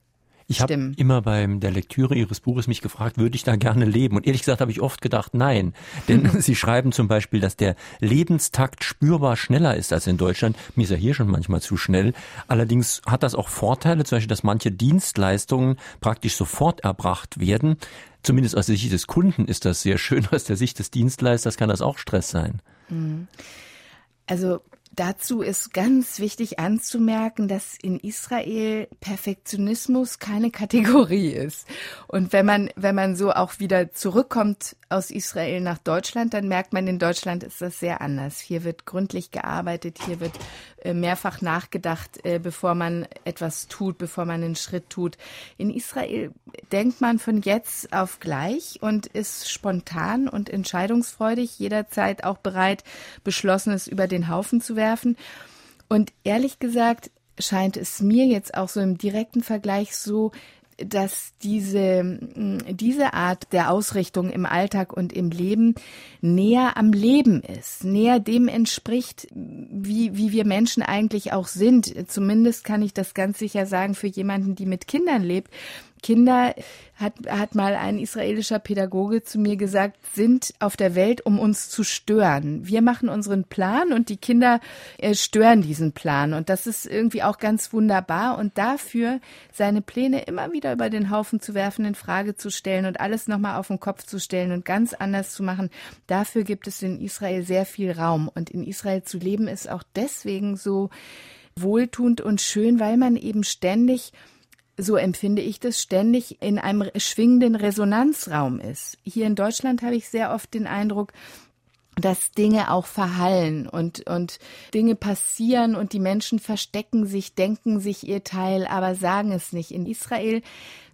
ich habe immer bei der Lektüre Ihres Buches mich gefragt, würde ich da gerne leben? Und ehrlich gesagt habe ich oft gedacht, nein. Denn Sie schreiben zum Beispiel, dass der Lebenstakt spürbar schneller ist als in Deutschland. Mir ist ja hier schon manchmal zu schnell. Allerdings hat das auch Vorteile, zum Beispiel, dass manche Dienstleistungen praktisch sofort erbracht werden. Zumindest aus der Sicht des Kunden ist das sehr schön. Aus der Sicht des Dienstleisters kann das auch Stress sein. Mhm. Also Dazu ist ganz wichtig anzumerken, dass in Israel Perfektionismus keine Kategorie ist. Und wenn man, wenn man so auch wieder zurückkommt aus Israel nach Deutschland, dann merkt man, in Deutschland ist das sehr anders. Hier wird gründlich gearbeitet, hier wird äh, mehrfach nachgedacht, äh, bevor man etwas tut, bevor man einen Schritt tut. In Israel denkt man von jetzt auf gleich und ist spontan und entscheidungsfreudig, jederzeit auch bereit, Beschlossenes über den Haufen zu werfen. Und ehrlich gesagt scheint es mir jetzt auch so im direkten Vergleich so, dass diese, mm, diese Art der Ausrichtung im Alltag und im Leben näher am Leben ist, näher dem entspricht, wie, wie wir Menschen eigentlich auch sind. Zumindest kann ich das ganz sicher sagen für jemanden, die mit Kindern lebt. Kinder, hat, hat mal ein israelischer Pädagoge zu mir gesagt, sind auf der Welt, um uns zu stören. Wir machen unseren Plan und die Kinder äh, stören diesen Plan. Und das ist irgendwie auch ganz wunderbar. Und dafür seine Pläne immer wieder über den Haufen zu werfen, in Frage zu stellen und alles nochmal auf den Kopf zu stellen und ganz anders zu machen, dafür gibt es in Israel sehr viel Raum. Und in Israel zu leben ist auch deswegen so wohltuend und schön, weil man eben ständig so empfinde ich das, ständig in einem schwingenden Resonanzraum ist. Hier in Deutschland habe ich sehr oft den Eindruck, dass Dinge auch verhallen und, und Dinge passieren und die Menschen verstecken sich, denken sich ihr Teil, aber sagen es nicht. In Israel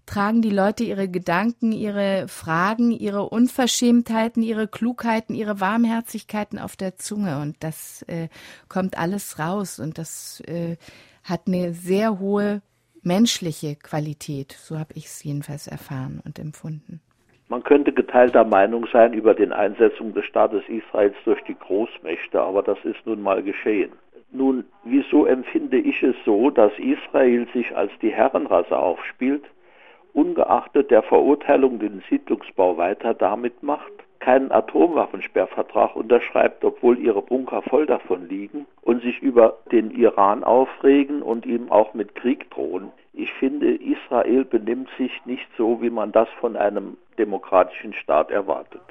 tragen die Leute ihre Gedanken, ihre Fragen, ihre Unverschämtheiten, ihre Klugheiten, ihre Warmherzigkeiten auf der Zunge und das äh, kommt alles raus und das äh, hat eine sehr hohe menschliche Qualität. So habe ich es jedenfalls erfahren und empfunden. Man könnte geteilter Meinung sein über den Einsetzung des Staates Israels durch die Großmächte, aber das ist nun mal geschehen. Nun, wieso empfinde ich es so, dass Israel sich als die Herrenrasse aufspielt, ungeachtet der Verurteilung den Siedlungsbau weiter damit macht, keinen Atomwaffensperrvertrag unterschreibt, obwohl ihre Bunker voll davon liegen und sich über den Iran aufregen und ihm auch mit Krieg drohen. Ich finde, Israel benimmt sich nicht so, wie man das von einem demokratischen Staat erwartet.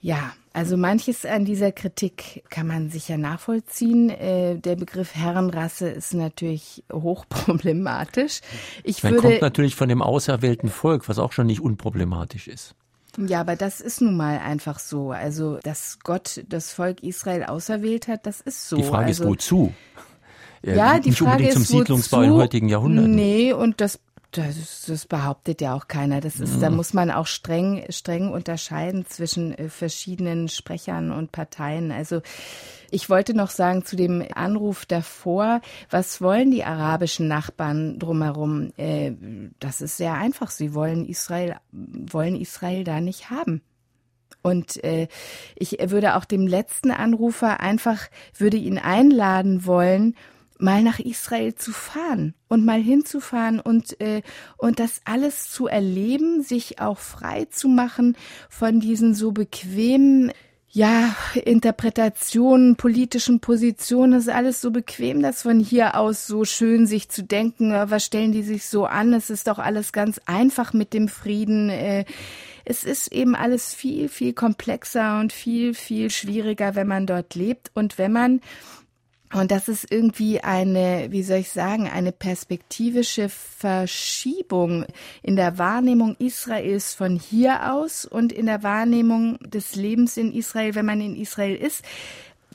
Ja, also manches an dieser Kritik kann man sicher nachvollziehen. Äh, der Begriff Herrenrasse ist natürlich hochproblematisch. Ich man würde, kommt natürlich von dem auserwählten Volk, was auch schon nicht unproblematisch ist. Ja, aber das ist nun mal einfach so. Also, dass Gott das Volk Israel auserwählt hat, das ist so. Die Frage also, ist, wozu? Ja, die Frage ist, zum Siedlungsbau wozu? in heutigen Jahrhunderten. Nee, und das das, das behauptet ja auch keiner. Das ist, da mhm. muss man auch streng, streng unterscheiden zwischen äh, verschiedenen Sprechern und Parteien. Also ich wollte noch sagen zu dem Anruf davor, was wollen die arabischen Nachbarn drumherum? Äh, das ist sehr einfach. Sie wollen Israel, wollen Israel da nicht haben. Und äh, ich würde auch dem letzten Anrufer einfach, würde ihn einladen wollen, mal nach Israel zu fahren und mal hinzufahren und äh, und das alles zu erleben, sich auch frei zu machen von diesen so bequemen ja, Interpretationen, politischen Positionen, das ist alles so bequem, das von hier aus so schön sich zu denken, was stellen die sich so an, es ist doch alles ganz einfach mit dem Frieden. Äh, es ist eben alles viel, viel komplexer und viel, viel schwieriger, wenn man dort lebt. Und wenn man Und das ist irgendwie eine, wie soll ich sagen, eine perspektivische Verschiebung in der Wahrnehmung Israels von hier aus und in der Wahrnehmung des Lebens in Israel, wenn man in Israel ist.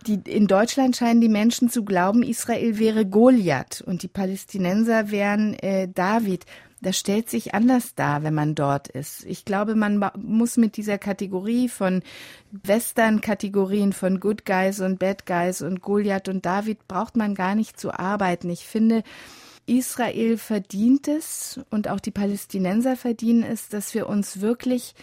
Die, in Deutschland scheinen die Menschen zu glauben, Israel wäre Goliath und die Palästinenser wären äh, David das stellt sich anders dar, wenn man dort ist. Ich glaube, man muss mit dieser Kategorie von Western-Kategorien von Good Guys und Bad Guys und Goliath und David braucht man gar nicht zu arbeiten. Ich finde, Israel verdient es und auch die Palästinenser verdienen es, dass wir uns wirklich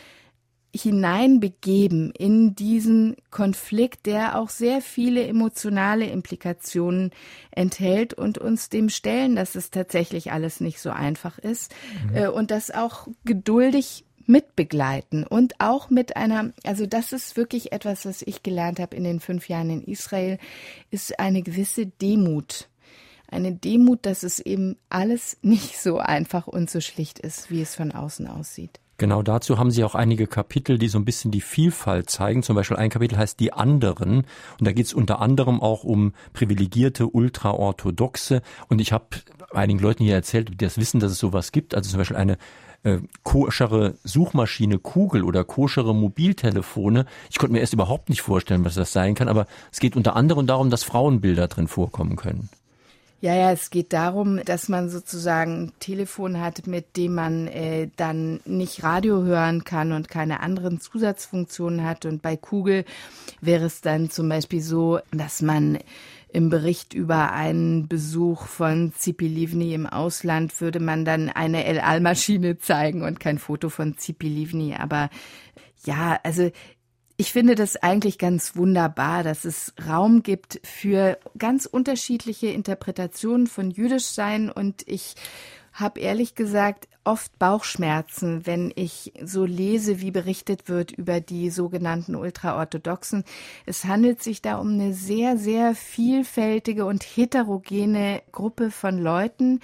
hineinbegeben in diesen Konflikt, der auch sehr viele emotionale Implikationen enthält und uns dem stellen, dass es tatsächlich alles nicht so einfach ist mhm. Äh, und das auch geduldig mitbegleiten und auch mit einer, also das ist wirklich etwas, was ich gelernt habe in den fünf Jahren in Israel, ist eine gewisse Demut. Eine Demut, dass es eben alles nicht so einfach und so schlicht ist, wie es von außen aussieht. Genau dazu haben Sie auch einige Kapitel, die so ein bisschen die Vielfalt zeigen. Zum Beispiel ein Kapitel heißt Die anderen. Und da geht es unter anderem auch um privilegierte Ultraorthodoxe. Und ich habe einigen Leuten hier erzählt, die das wissen, dass es sowas gibt. Also zum Beispiel eine äh, koschere Suchmaschine Kugel oder koschere Mobiltelefone. Ich konnte mir erst überhaupt nicht vorstellen, was das sein kann, aber es geht unter anderem darum, dass Frauenbilder drin vorkommen können. Ja, ja, es geht darum, dass man sozusagen ein Telefon hat, mit dem man äh, dann nicht Radio hören kann und keine anderen Zusatzfunktionen hat. Und bei Kugel wäre es dann zum Beispiel so, dass man im Bericht über einen Besuch von Zipi Livni im Ausland würde man dann eine El Al-Maschine zeigen und kein Foto von Zipi Livni. Aber ja, also ich finde das eigentlich ganz wunderbar, dass es Raum gibt für ganz unterschiedliche Interpretationen von Jüdischsein und ich habe ehrlich gesagt oft Bauchschmerzen, wenn ich so lese, wie berichtet wird über die sogenannten Ultraorthodoxen. Es handelt sich da um eine sehr, sehr vielfältige und heterogene Gruppe von Leuten.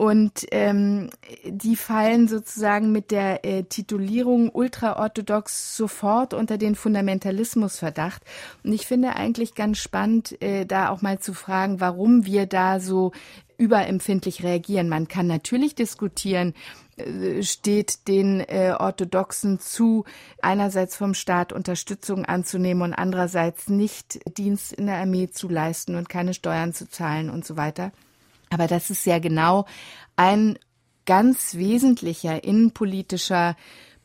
Und ähm, die fallen sozusagen mit der äh, Titulierung ultraorthodox sofort unter den Fundamentalismusverdacht. Und ich finde eigentlich ganz spannend, äh, da auch mal zu fragen, warum wir da so überempfindlich reagieren. Man kann natürlich diskutieren, äh, steht den äh, Orthodoxen zu, einerseits vom Staat Unterstützung anzunehmen und andererseits nicht Dienst in der Armee zu leisten und keine Steuern zu zahlen und so weiter. Aber das ist ja genau ein ganz wesentlicher innenpolitischer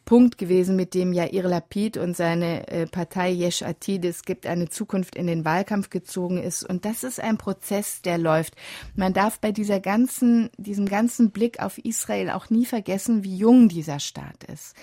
Punkt gewesen, mit dem Yair Lapid und seine äh, Partei Yesh Atid, es gibt eine Zukunft in den Wahlkampf gezogen ist. Und das ist ein Prozess, der läuft. Man darf bei dieser ganzen, diesem ganzen Blick auf Israel auch nie vergessen, wie jung dieser Staat ist.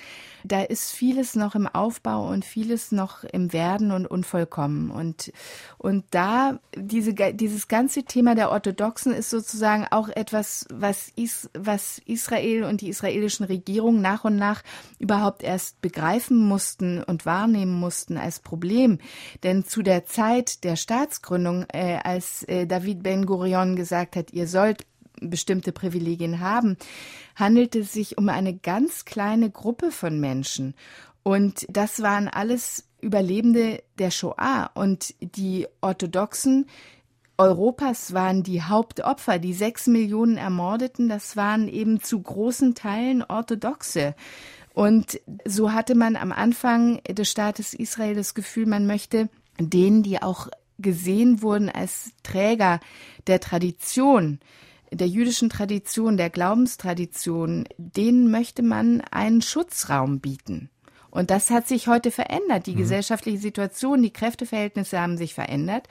Da ist vieles noch im Aufbau und vieles noch im Werden und unvollkommen. Und, und da, diese, dieses ganze Thema der Orthodoxen ist sozusagen auch etwas, was, Is, was Israel und die israelischen Regierungen nach und nach überhaupt erst begreifen mussten und wahrnehmen mussten als Problem. Denn zu der Zeit der Staatsgründung, äh, als äh, David Ben Gurion gesagt hat, ihr sollt bestimmte Privilegien haben, handelte es sich um eine ganz kleine Gruppe von Menschen. Und das waren alles Überlebende der Shoah. Und die Orthodoxen Europas waren die Hauptopfer. Die sechs Millionen Ermordeten, das waren eben zu großen Teilen Orthodoxe. Und so hatte man am Anfang des Staates Israel das Gefühl, man möchte denen, die auch gesehen wurden als Träger der Tradition, der jüdischen Tradition, der Glaubenstradition, denen möchte man einen Schutzraum bieten. Und das hat sich heute verändert. Die mhm. gesellschaftliche Situation, die Kräfteverhältnisse haben sich verändert.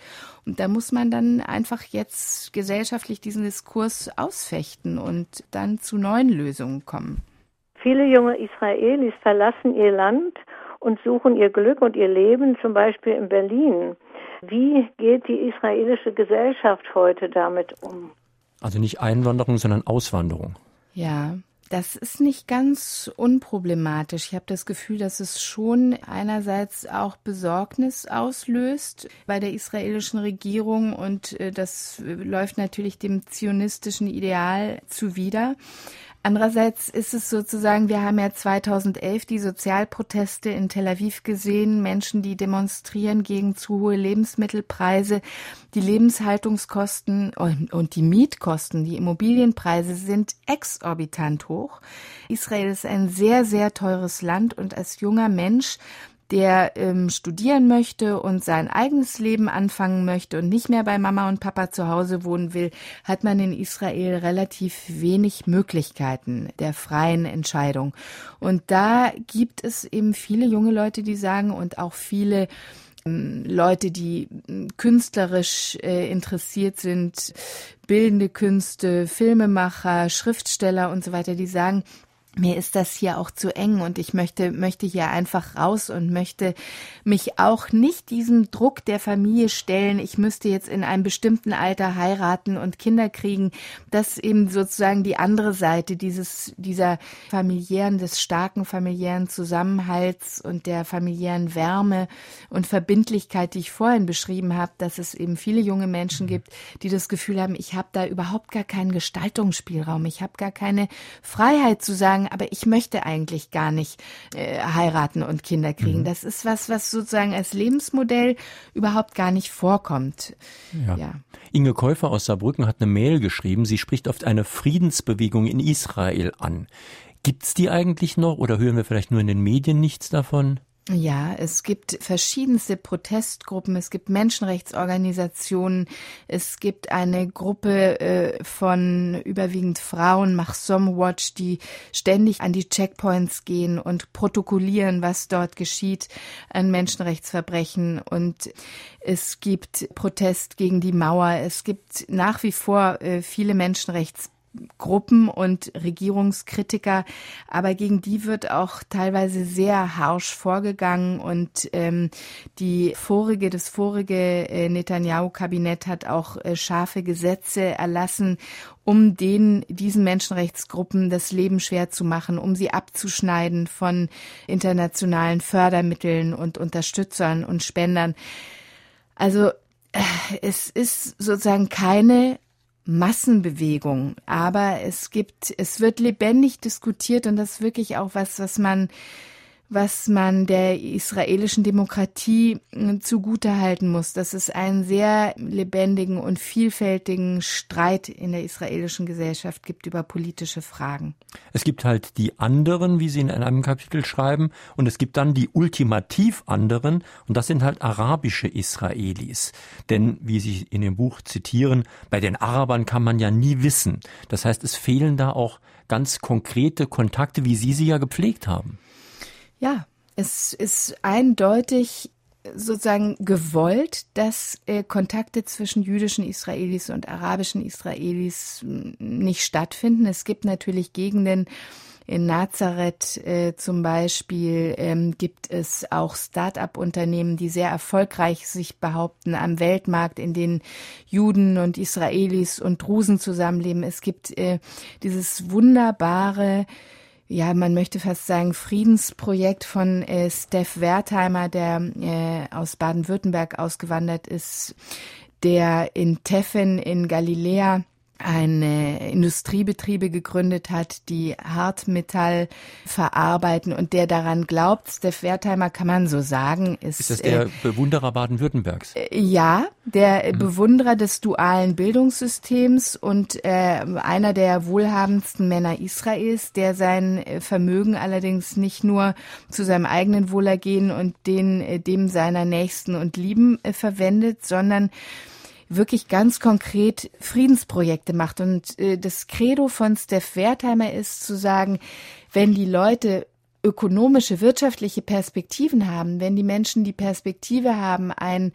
Und da muss man dann einfach jetzt gesellschaftlich diesen Diskurs ausfechten und dann zu neuen Lösungen kommen. Viele junge Israelis verlassen ihr Land und suchen ihr Glück und ihr Leben zum Beispiel in Berlin. Wie geht die israelische Gesellschaft heute damit um? Also nicht Einwanderung, sondern Auswanderung. Ja, das ist nicht ganz unproblematisch. Ich habe das Gefühl, dass es schon einerseits auch Besorgnis auslöst bei der israelischen Regierung und äh, das läuft natürlich dem zionistischen Ideal zuwider. Andererseits ist es sozusagen, wir haben ja 2011 die Sozialproteste in Tel Aviv gesehen, Menschen, die demonstrieren gegen zu hohe Lebensmittelpreise, die Lebenshaltungskosten und die Mietkosten, die Immobilienpreise sind exorbitant hoch. Israel ist ein sehr, sehr teures Land und als junger Mensch der ähm, studieren möchte und sein eigenes Leben anfangen möchte und nicht mehr bei Mama und Papa zu Hause wohnen will, hat man in Israel relativ wenig Möglichkeiten der freien Entscheidung. Und da gibt es eben viele junge Leute, die sagen und auch viele ähm, Leute, die ähm, künstlerisch äh, interessiert sind, bildende Künste, Filmemacher, Schriftsteller und so weiter, die sagen, mir ist das hier auch zu eng und ich möchte, möchte hier einfach raus und möchte mich auch nicht diesem Druck der Familie stellen. Ich müsste jetzt in einem bestimmten Alter heiraten und Kinder kriegen. Das eben sozusagen die andere Seite dieses, dieser familiären, des starken familiären Zusammenhalts und der familiären Wärme und Verbindlichkeit, die ich vorhin beschrieben habe, dass es eben viele junge Menschen gibt, die das Gefühl haben, ich habe da überhaupt gar keinen Gestaltungsspielraum. Ich habe gar keine Freiheit zu sagen, sagen, aber ich möchte eigentlich gar nicht äh, heiraten und Kinder kriegen. Mhm. Das ist was, was sozusagen als Lebensmodell überhaupt gar nicht vorkommt. Ja. ja. Inge Käufer aus Saarbrücken hat eine Mail geschrieben. Sie spricht oft eine Friedensbewegung in Israel an. Gibt's die eigentlich noch oder hören wir vielleicht nur in den Medien nichts davon? Ja, es gibt verschiedenste Protestgruppen, es gibt Menschenrechtsorganisationen, es gibt eine Gruppe äh, von überwiegend Frauen, Machsom Watch, die ständig an die Checkpoints gehen und protokollieren, was dort geschieht an Menschenrechtsverbrechen. Und es gibt Protest gegen die Mauer. Es gibt nach wie vor äh, viele Menschenrechts Gruppen und Regierungskritiker, aber gegen die wird auch teilweise sehr harsch vorgegangen und ähm, die vorige, das vorige äh, Netanyahu-Kabinett hat auch äh, scharfe Gesetze erlassen, um den, diesen Menschenrechtsgruppen das Leben schwer zu machen, um sie abzuschneiden von internationalen Fördermitteln und Unterstützern und Spendern. Also äh, es ist sozusagen keine Massenbewegung, aber es gibt, es wird lebendig diskutiert und das ist wirklich auch was, was man was man der israelischen Demokratie äh, zugutehalten muss, dass es einen sehr lebendigen und vielfältigen Streit in der israelischen Gesellschaft gibt über politische Fragen. Es gibt halt die anderen, wie Sie in einem Kapitel schreiben, und es gibt dann die ultimativ anderen, und das sind halt arabische Israelis. Denn, wie Sie in dem Buch zitieren, bei den Arabern kann man ja nie wissen. Das heißt, es fehlen da auch ganz konkrete Kontakte, wie Sie sie ja gepflegt haben. Ja, es ist eindeutig sozusagen gewollt, dass äh, Kontakte zwischen jüdischen Israelis und arabischen Israelis hm, nicht stattfinden. Es gibt natürlich Gegenden, in Nazareth äh, zum Beispiel ähm, gibt es auch Start-up-Unternehmen, die sehr erfolgreich sich behaupten am Weltmarkt, in denen Juden und Israelis und Drusen zusammenleben. Es gibt äh, dieses wunderbare ja, man möchte fast sagen, Friedensprojekt von äh, Steff Wertheimer, der äh, aus Baden-Württemberg ausgewandert ist, der in Teffen in Galiläa eine Industriebetriebe gegründet hat, die Hartmetall verarbeiten und der daran glaubt, Steph Wertheimer kann man so sagen, ist. Ist das der äh, Bewunderer Baden-Württembergs? Äh, ja, der mhm. Bewunderer des dualen Bildungssystems und äh, einer der wohlhabendsten Männer Israels, der sein äh, Vermögen allerdings nicht nur zu seinem eigenen Wohlergehen und den, äh, dem seiner Nächsten und Lieben verwendet, sondern wirklich ganz konkret Friedensprojekte macht. Und äh, das Credo von Steph Wertheimer ist zu sagen, wenn die Leute ökonomische, wirtschaftliche Perspektiven haben, wenn die Menschen die Perspektive haben, ein,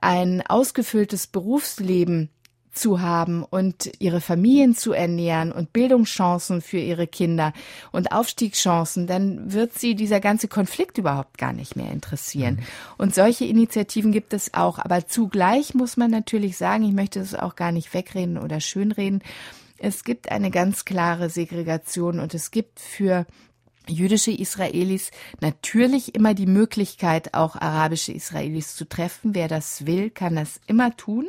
ein ausgefülltes Berufsleben zu haben und ihre Familien zu ernähren und Bildungschancen für ihre Kinder und Aufstiegschancen, dann wird sie dieser ganze Konflikt überhaupt gar nicht mehr interessieren. Mhm. Und solche Initiativen gibt es auch. Aber zugleich muss man natürlich sagen, ich möchte es auch gar nicht wegreden oder schönreden, es gibt eine ganz klare Segregation und es gibt für jüdische Israelis natürlich immer die Möglichkeit, auch arabische Israelis zu treffen. Wer das will, kann das immer tun.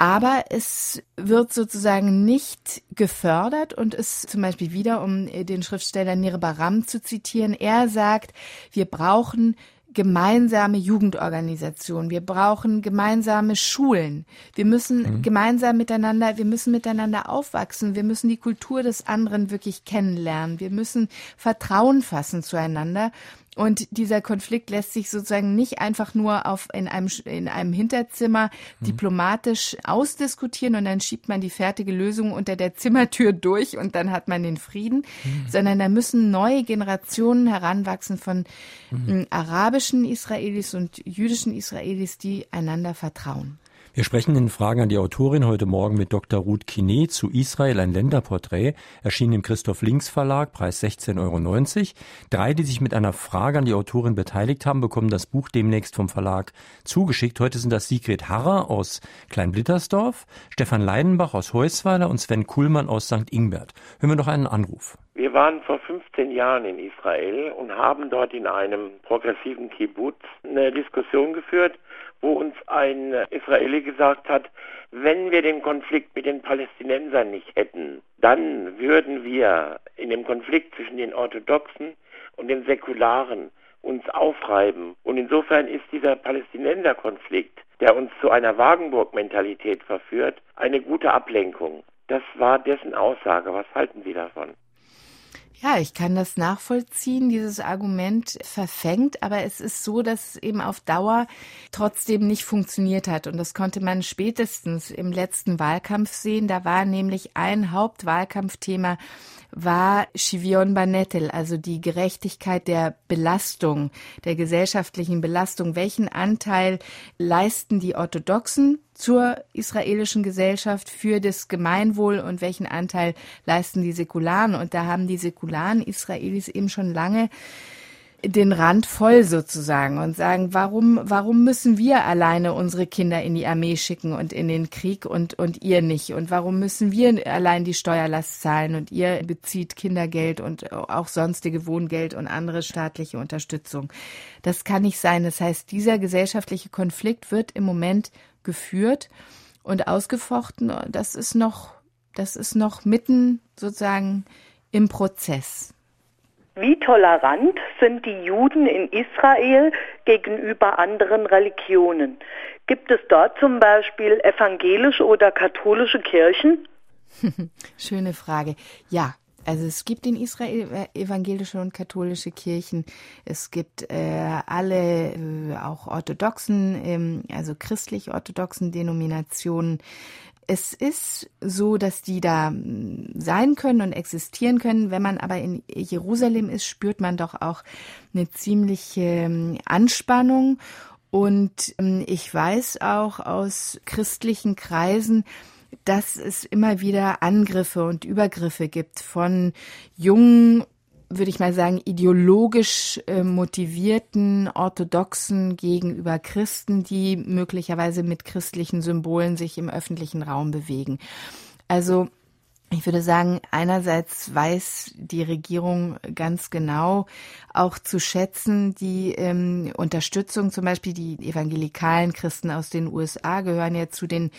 Aber es wird sozusagen nicht gefördert und ist zum Beispiel wieder, um den Schriftsteller Nir Baram zu zitieren, er sagt, wir brauchen gemeinsame Jugendorganisationen. Wir brauchen gemeinsame Schulen. Wir müssen mhm. gemeinsam miteinander, wir müssen miteinander aufwachsen. Wir müssen die Kultur des anderen wirklich kennenlernen. Wir müssen Vertrauen fassen zueinander. Und dieser Konflikt lässt sich sozusagen nicht einfach nur auf in einem in einem Hinterzimmer mhm. diplomatisch ausdiskutieren und dann schiebt man die fertige Lösung unter der Zimmertür durch und dann hat man den Frieden, mhm. sondern da müssen neue Generationen heranwachsen von mhm. arabischen Israelis und jüdischen Israelis, die einander vertrauen. Wir sprechen in Fragen an die Autorin heute Morgen mit Dr. Ruth Kine zu Israel, ein Länderporträt, erschienen im Christoph Links Verlag, Preis 16,90 Euro. Drei, die sich mit einer Frage an die Autorin beteiligt haben, bekommen das Buch demnächst vom Verlag zugeschickt. Heute sind das Sigrid Harrer aus Kleinblittersdorf, Stefan Leidenbach aus Heusweiler und Sven Kuhlmann aus St. Ingbert. Hören wir noch einen Anruf. Wir waren vor 15 Jahren in Israel und haben dort in einem progressiven Kibbutz eine Diskussion geführt, wo uns ein Israeli gesagt hat, wenn wir den Konflikt mit den Palästinensern nicht hätten, dann würden wir in dem Konflikt zwischen den Orthodoxen und den Säkularen uns aufreiben. Und insofern ist dieser Palästinenserkonflikt, der uns zu einer Wagenburg-Mentalität verführt, eine gute Ablenkung. Das war dessen Aussage. Was halten Sie davon? Ja, ich kann das nachvollziehen. Dieses Argument verfängt, aber es ist so, dass es eben auf Dauer trotzdem nicht funktioniert hat. Und das konnte man spätestens im letzten Wahlkampf sehen. Da war nämlich ein Hauptwahlkampfthema war Shivion Banetel, also die Gerechtigkeit der Belastung, der gesellschaftlichen Belastung. Welchen Anteil leisten die Orthodoxen zur israelischen Gesellschaft für das Gemeinwohl und welchen Anteil leisten die Säkularen? Und da haben die säkularen Israelis eben schon lange den Rand voll sozusagen und sagen, warum, warum müssen wir alleine unsere Kinder in die Armee schicken und in den Krieg und, und ihr nicht? Und warum müssen wir allein die Steuerlast zahlen und ihr bezieht Kindergeld und auch sonstige Wohngeld und andere staatliche Unterstützung? Das kann nicht sein. Das heißt, dieser gesellschaftliche Konflikt wird im Moment geführt und ausgefochten. Das ist noch, das ist noch mitten sozusagen im Prozess. Wie tolerant sind die Juden in Israel gegenüber anderen Religionen? Gibt es dort zum Beispiel evangelische oder katholische Kirchen? Schöne Frage. Ja, also es gibt in Israel äh, evangelische und katholische Kirchen. Es gibt äh, alle, äh, auch orthodoxen, ähm, also christlich-orthodoxen Denominationen es ist so, dass die da hm, sein können und existieren können. Wenn man aber in Jerusalem ist, spürt man doch auch eine ziemliche hm, Anspannung. Und hm, ich weiß auch aus christlichen Kreisen, dass es immer wieder Angriffe und Übergriffe gibt von jungen würde ich mal sagen, ideologisch äh, motivierten Orthodoxen gegenüber Christen, die möglicherweise mit christlichen Symbolen sich im öffentlichen Raum bewegen. Also ich würde sagen, einerseits weiß die Regierung ganz genau auch zu schätzen die ähm, Unterstützung, zum Beispiel die evangelikalen Christen aus den USA gehören ja zu den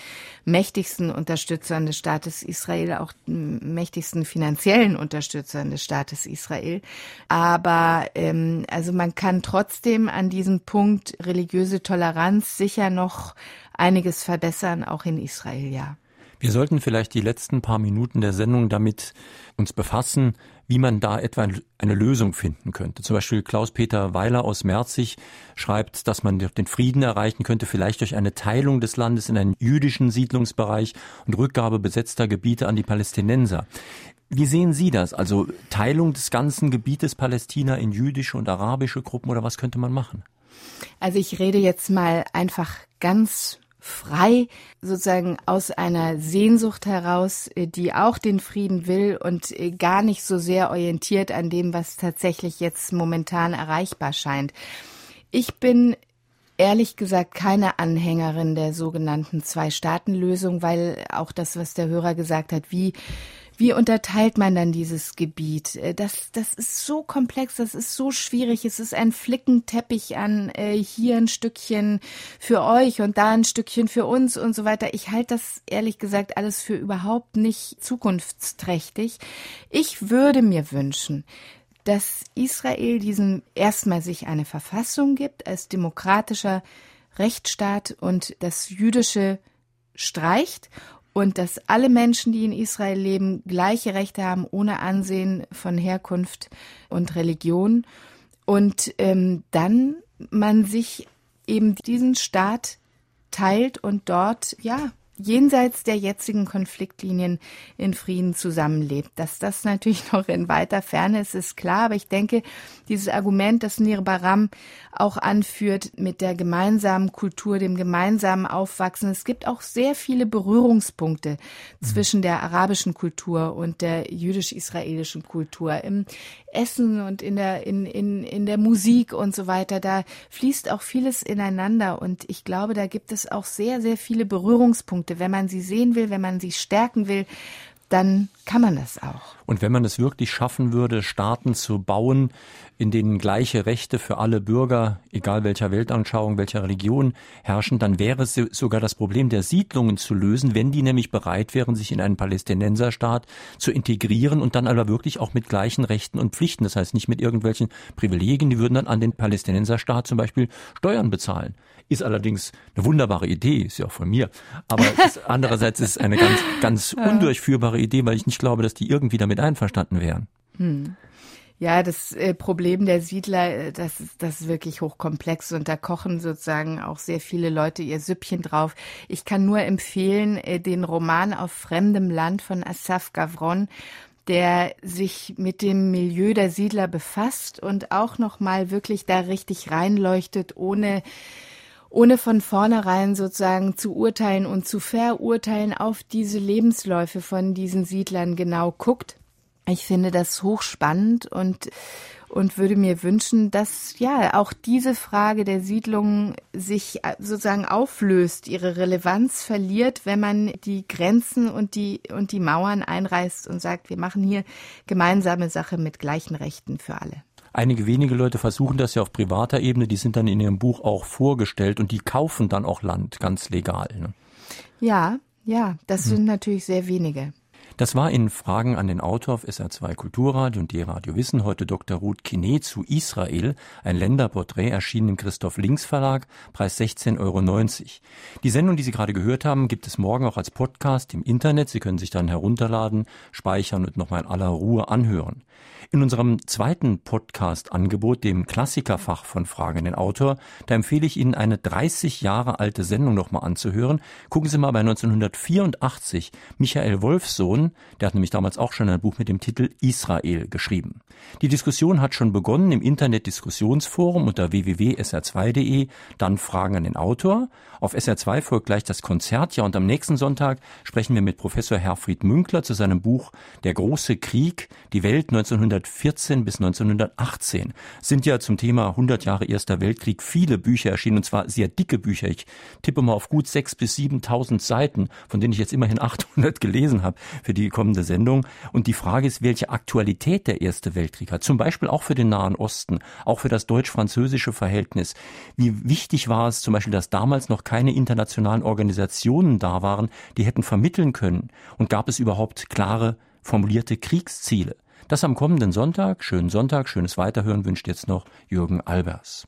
mächtigsten Unterstützern des Staates Israel, auch mächtigsten finanziellen Unterstützern des Staates Israel. Aber ähm, also man kann trotzdem an diesem Punkt religiöse Toleranz sicher noch einiges verbessern, auch in Israel, ja. Wir sollten vielleicht die letzten paar Minuten der Sendung damit uns befassen, wie man da etwa eine Lösung finden könnte. Zum Beispiel Klaus-Peter Weiler aus Merzig schreibt, dass man den Frieden erreichen könnte, vielleicht durch eine Teilung des Landes in einen jüdischen Siedlungsbereich und Rückgabe besetzter Gebiete an die Palästinenser. Wie sehen Sie das? Also Teilung des ganzen Gebietes Palästina in jüdische und arabische Gruppen oder was könnte man machen? Also ich rede jetzt mal einfach ganz frei sozusagen aus einer Sehnsucht heraus, äh, die auch den Frieden will und äh, gar nicht so sehr orientiert an dem, was tatsächlich jetzt momentan erreichbar scheint. Ich bin ehrlich gesagt keine Anhängerin der sogenannten Zwei-Staaten-Lösung, weil auch das, was der Hörer gesagt hat, wie wie unterteilt man dann dieses Gebiet? Äh, das, das ist so komplex, das ist so schwierig. Es ist ein Flickenteppich an äh, hier ein Stückchen für euch und da ein Stückchen für uns und so weiter. Ich halte das ehrlich gesagt alles für überhaupt nicht zukunftsträchtig. Ich würde mir wünschen, dass Israel diesen erstmal sich eine Verfassung gibt als demokratischer Rechtsstaat und das Jüdische streicht und dass alle Menschen, die in Israel leben, gleiche Rechte haben, ohne Ansehen von Herkunft und Religion. Und ähm, dann man sich eben diesen Staat teilt und dort, ja, jenseits der jetzigen Konfliktlinien in Frieden zusammenlebt. Dass das natürlich noch in weiter Ferne ist, ist klar. Aber ich denke, dieses Argument, das Nir Baram auch anführt mit der gemeinsamen Kultur, dem gemeinsamen Aufwachsen. Es gibt auch sehr viele Berührungspunkte mhm. zwischen der arabischen Kultur und der jüdisch-israelischen Kultur. Im Essen und in der, in, in, in der Musik und so weiter. Da fließt auch vieles ineinander. Und ich glaube, da gibt es auch sehr, sehr viele Berührungspunkte Punkte. Wenn man sie sehen will, wenn man sie stärken will, dann kann man das auch. Und wenn man es wirklich schaffen würde, Staaten zu bauen, in denen gleiche Rechte für alle Bürger, egal welcher Weltanschauung, welcher Religion herrschen, dann wäre es sogar das Problem der Siedlungen zu lösen, wenn die nämlich bereit wären, sich in einen Palästinenserstaat zu integrieren und dann aber wirklich auch mit gleichen Rechten und Pflichten. Das heißt nicht mit irgendwelchen Privilegien, die würden dann an den Palästinenserstaat zum Beispiel Steuern bezahlen. Ist allerdings eine wunderbare Idee, ist ja auch von mir. Aber ist, andererseits ist es eine ganz, ganz undurchführbare Idee, weil ich nicht glaube, dass die irgendwie damit einverstanden wären. Hm. Ja, das äh, Problem der Siedler, äh, das, das ist wirklich hochkomplex und da kochen sozusagen auch sehr viele Leute ihr Süppchen drauf. Ich kann nur empfehlen, äh, den Roman Auf fremdem Land von Asaf Gavron, der sich mit dem Milieu der Siedler befasst und auch nochmal wirklich da richtig reinleuchtet, ohne ohne von vornherein sozusagen zu urteilen und zu verurteilen auf diese Lebensläufe von diesen Siedlern genau guckt ich finde das hochspannend und und würde mir wünschen, dass ja auch diese Frage der Siedlung sich äh, sozusagen auflöst, ihre Relevanz verliert, wenn man die Grenzen und die und die Mauern einreißt und sagt, wir machen hier gemeinsame Sache mit gleichen Rechten für alle. Einige wenige Leute versuchen das ja auf privater Ebene, die sind dann in ihrem Buch auch vorgestellt und die kaufen dann auch Land ganz legal. Ne? Ja, ja, das hm. sind natürlich sehr wenige. Das war in Fragen an den Autor auf SR2 Kulturradio und D-Radio Wissen heute Dr. Ruth Kine zu Israel, ein Länderporträt erschienen im Christoph Links Verlag, Preis 16,90 Euro. Die Sendung, die Sie gerade gehört haben, gibt es morgen auch als Podcast im Internet. Sie können sich dann herunterladen, speichern und nochmal in aller Ruhe anhören. In unserem zweiten Podcast-Angebot, dem Klassikerfach von Fragen an den Autor, da empfehle ich Ihnen eine 30 Jahre alte Sendung nochmal anzuhören. Gucken Sie mal bei 1984 Michael Wolfsohn, der hat nämlich damals auch schon ein Buch mit dem Titel Israel geschrieben. Die Diskussion hat schon begonnen im Internet-Diskussionsforum unter www.sr2.de, dann Fragen an den Autor. Auf SR2 folgt gleich das Konzert, ja, und am nächsten Sonntag sprechen wir mit Professor Herfried Münkler zu seinem Buch Der große Krieg, die Welt 1914 bis 1918. Sind ja zum Thema 100 Jahre Erster Weltkrieg viele Bücher erschienen, und zwar sehr dicke Bücher. Ich tippe mal auf gut 6.000 bis 7.000 Seiten, von denen ich jetzt immerhin 800 gelesen habe für die kommende Sendung. Und die Frage ist, welche Aktualität der Erste Weltkrieg hat. Zum Beispiel auch für den Nahen Osten, auch für das deutsch-französische Verhältnis. Wie wichtig war es zum Beispiel, dass damals noch keine internationalen Organisationen da waren, die hätten vermitteln können? Und gab es überhaupt klare formulierte Kriegsziele? Das am kommenden Sonntag. Schönen Sonntag, schönes Weiterhören wünscht jetzt noch Jürgen Albers.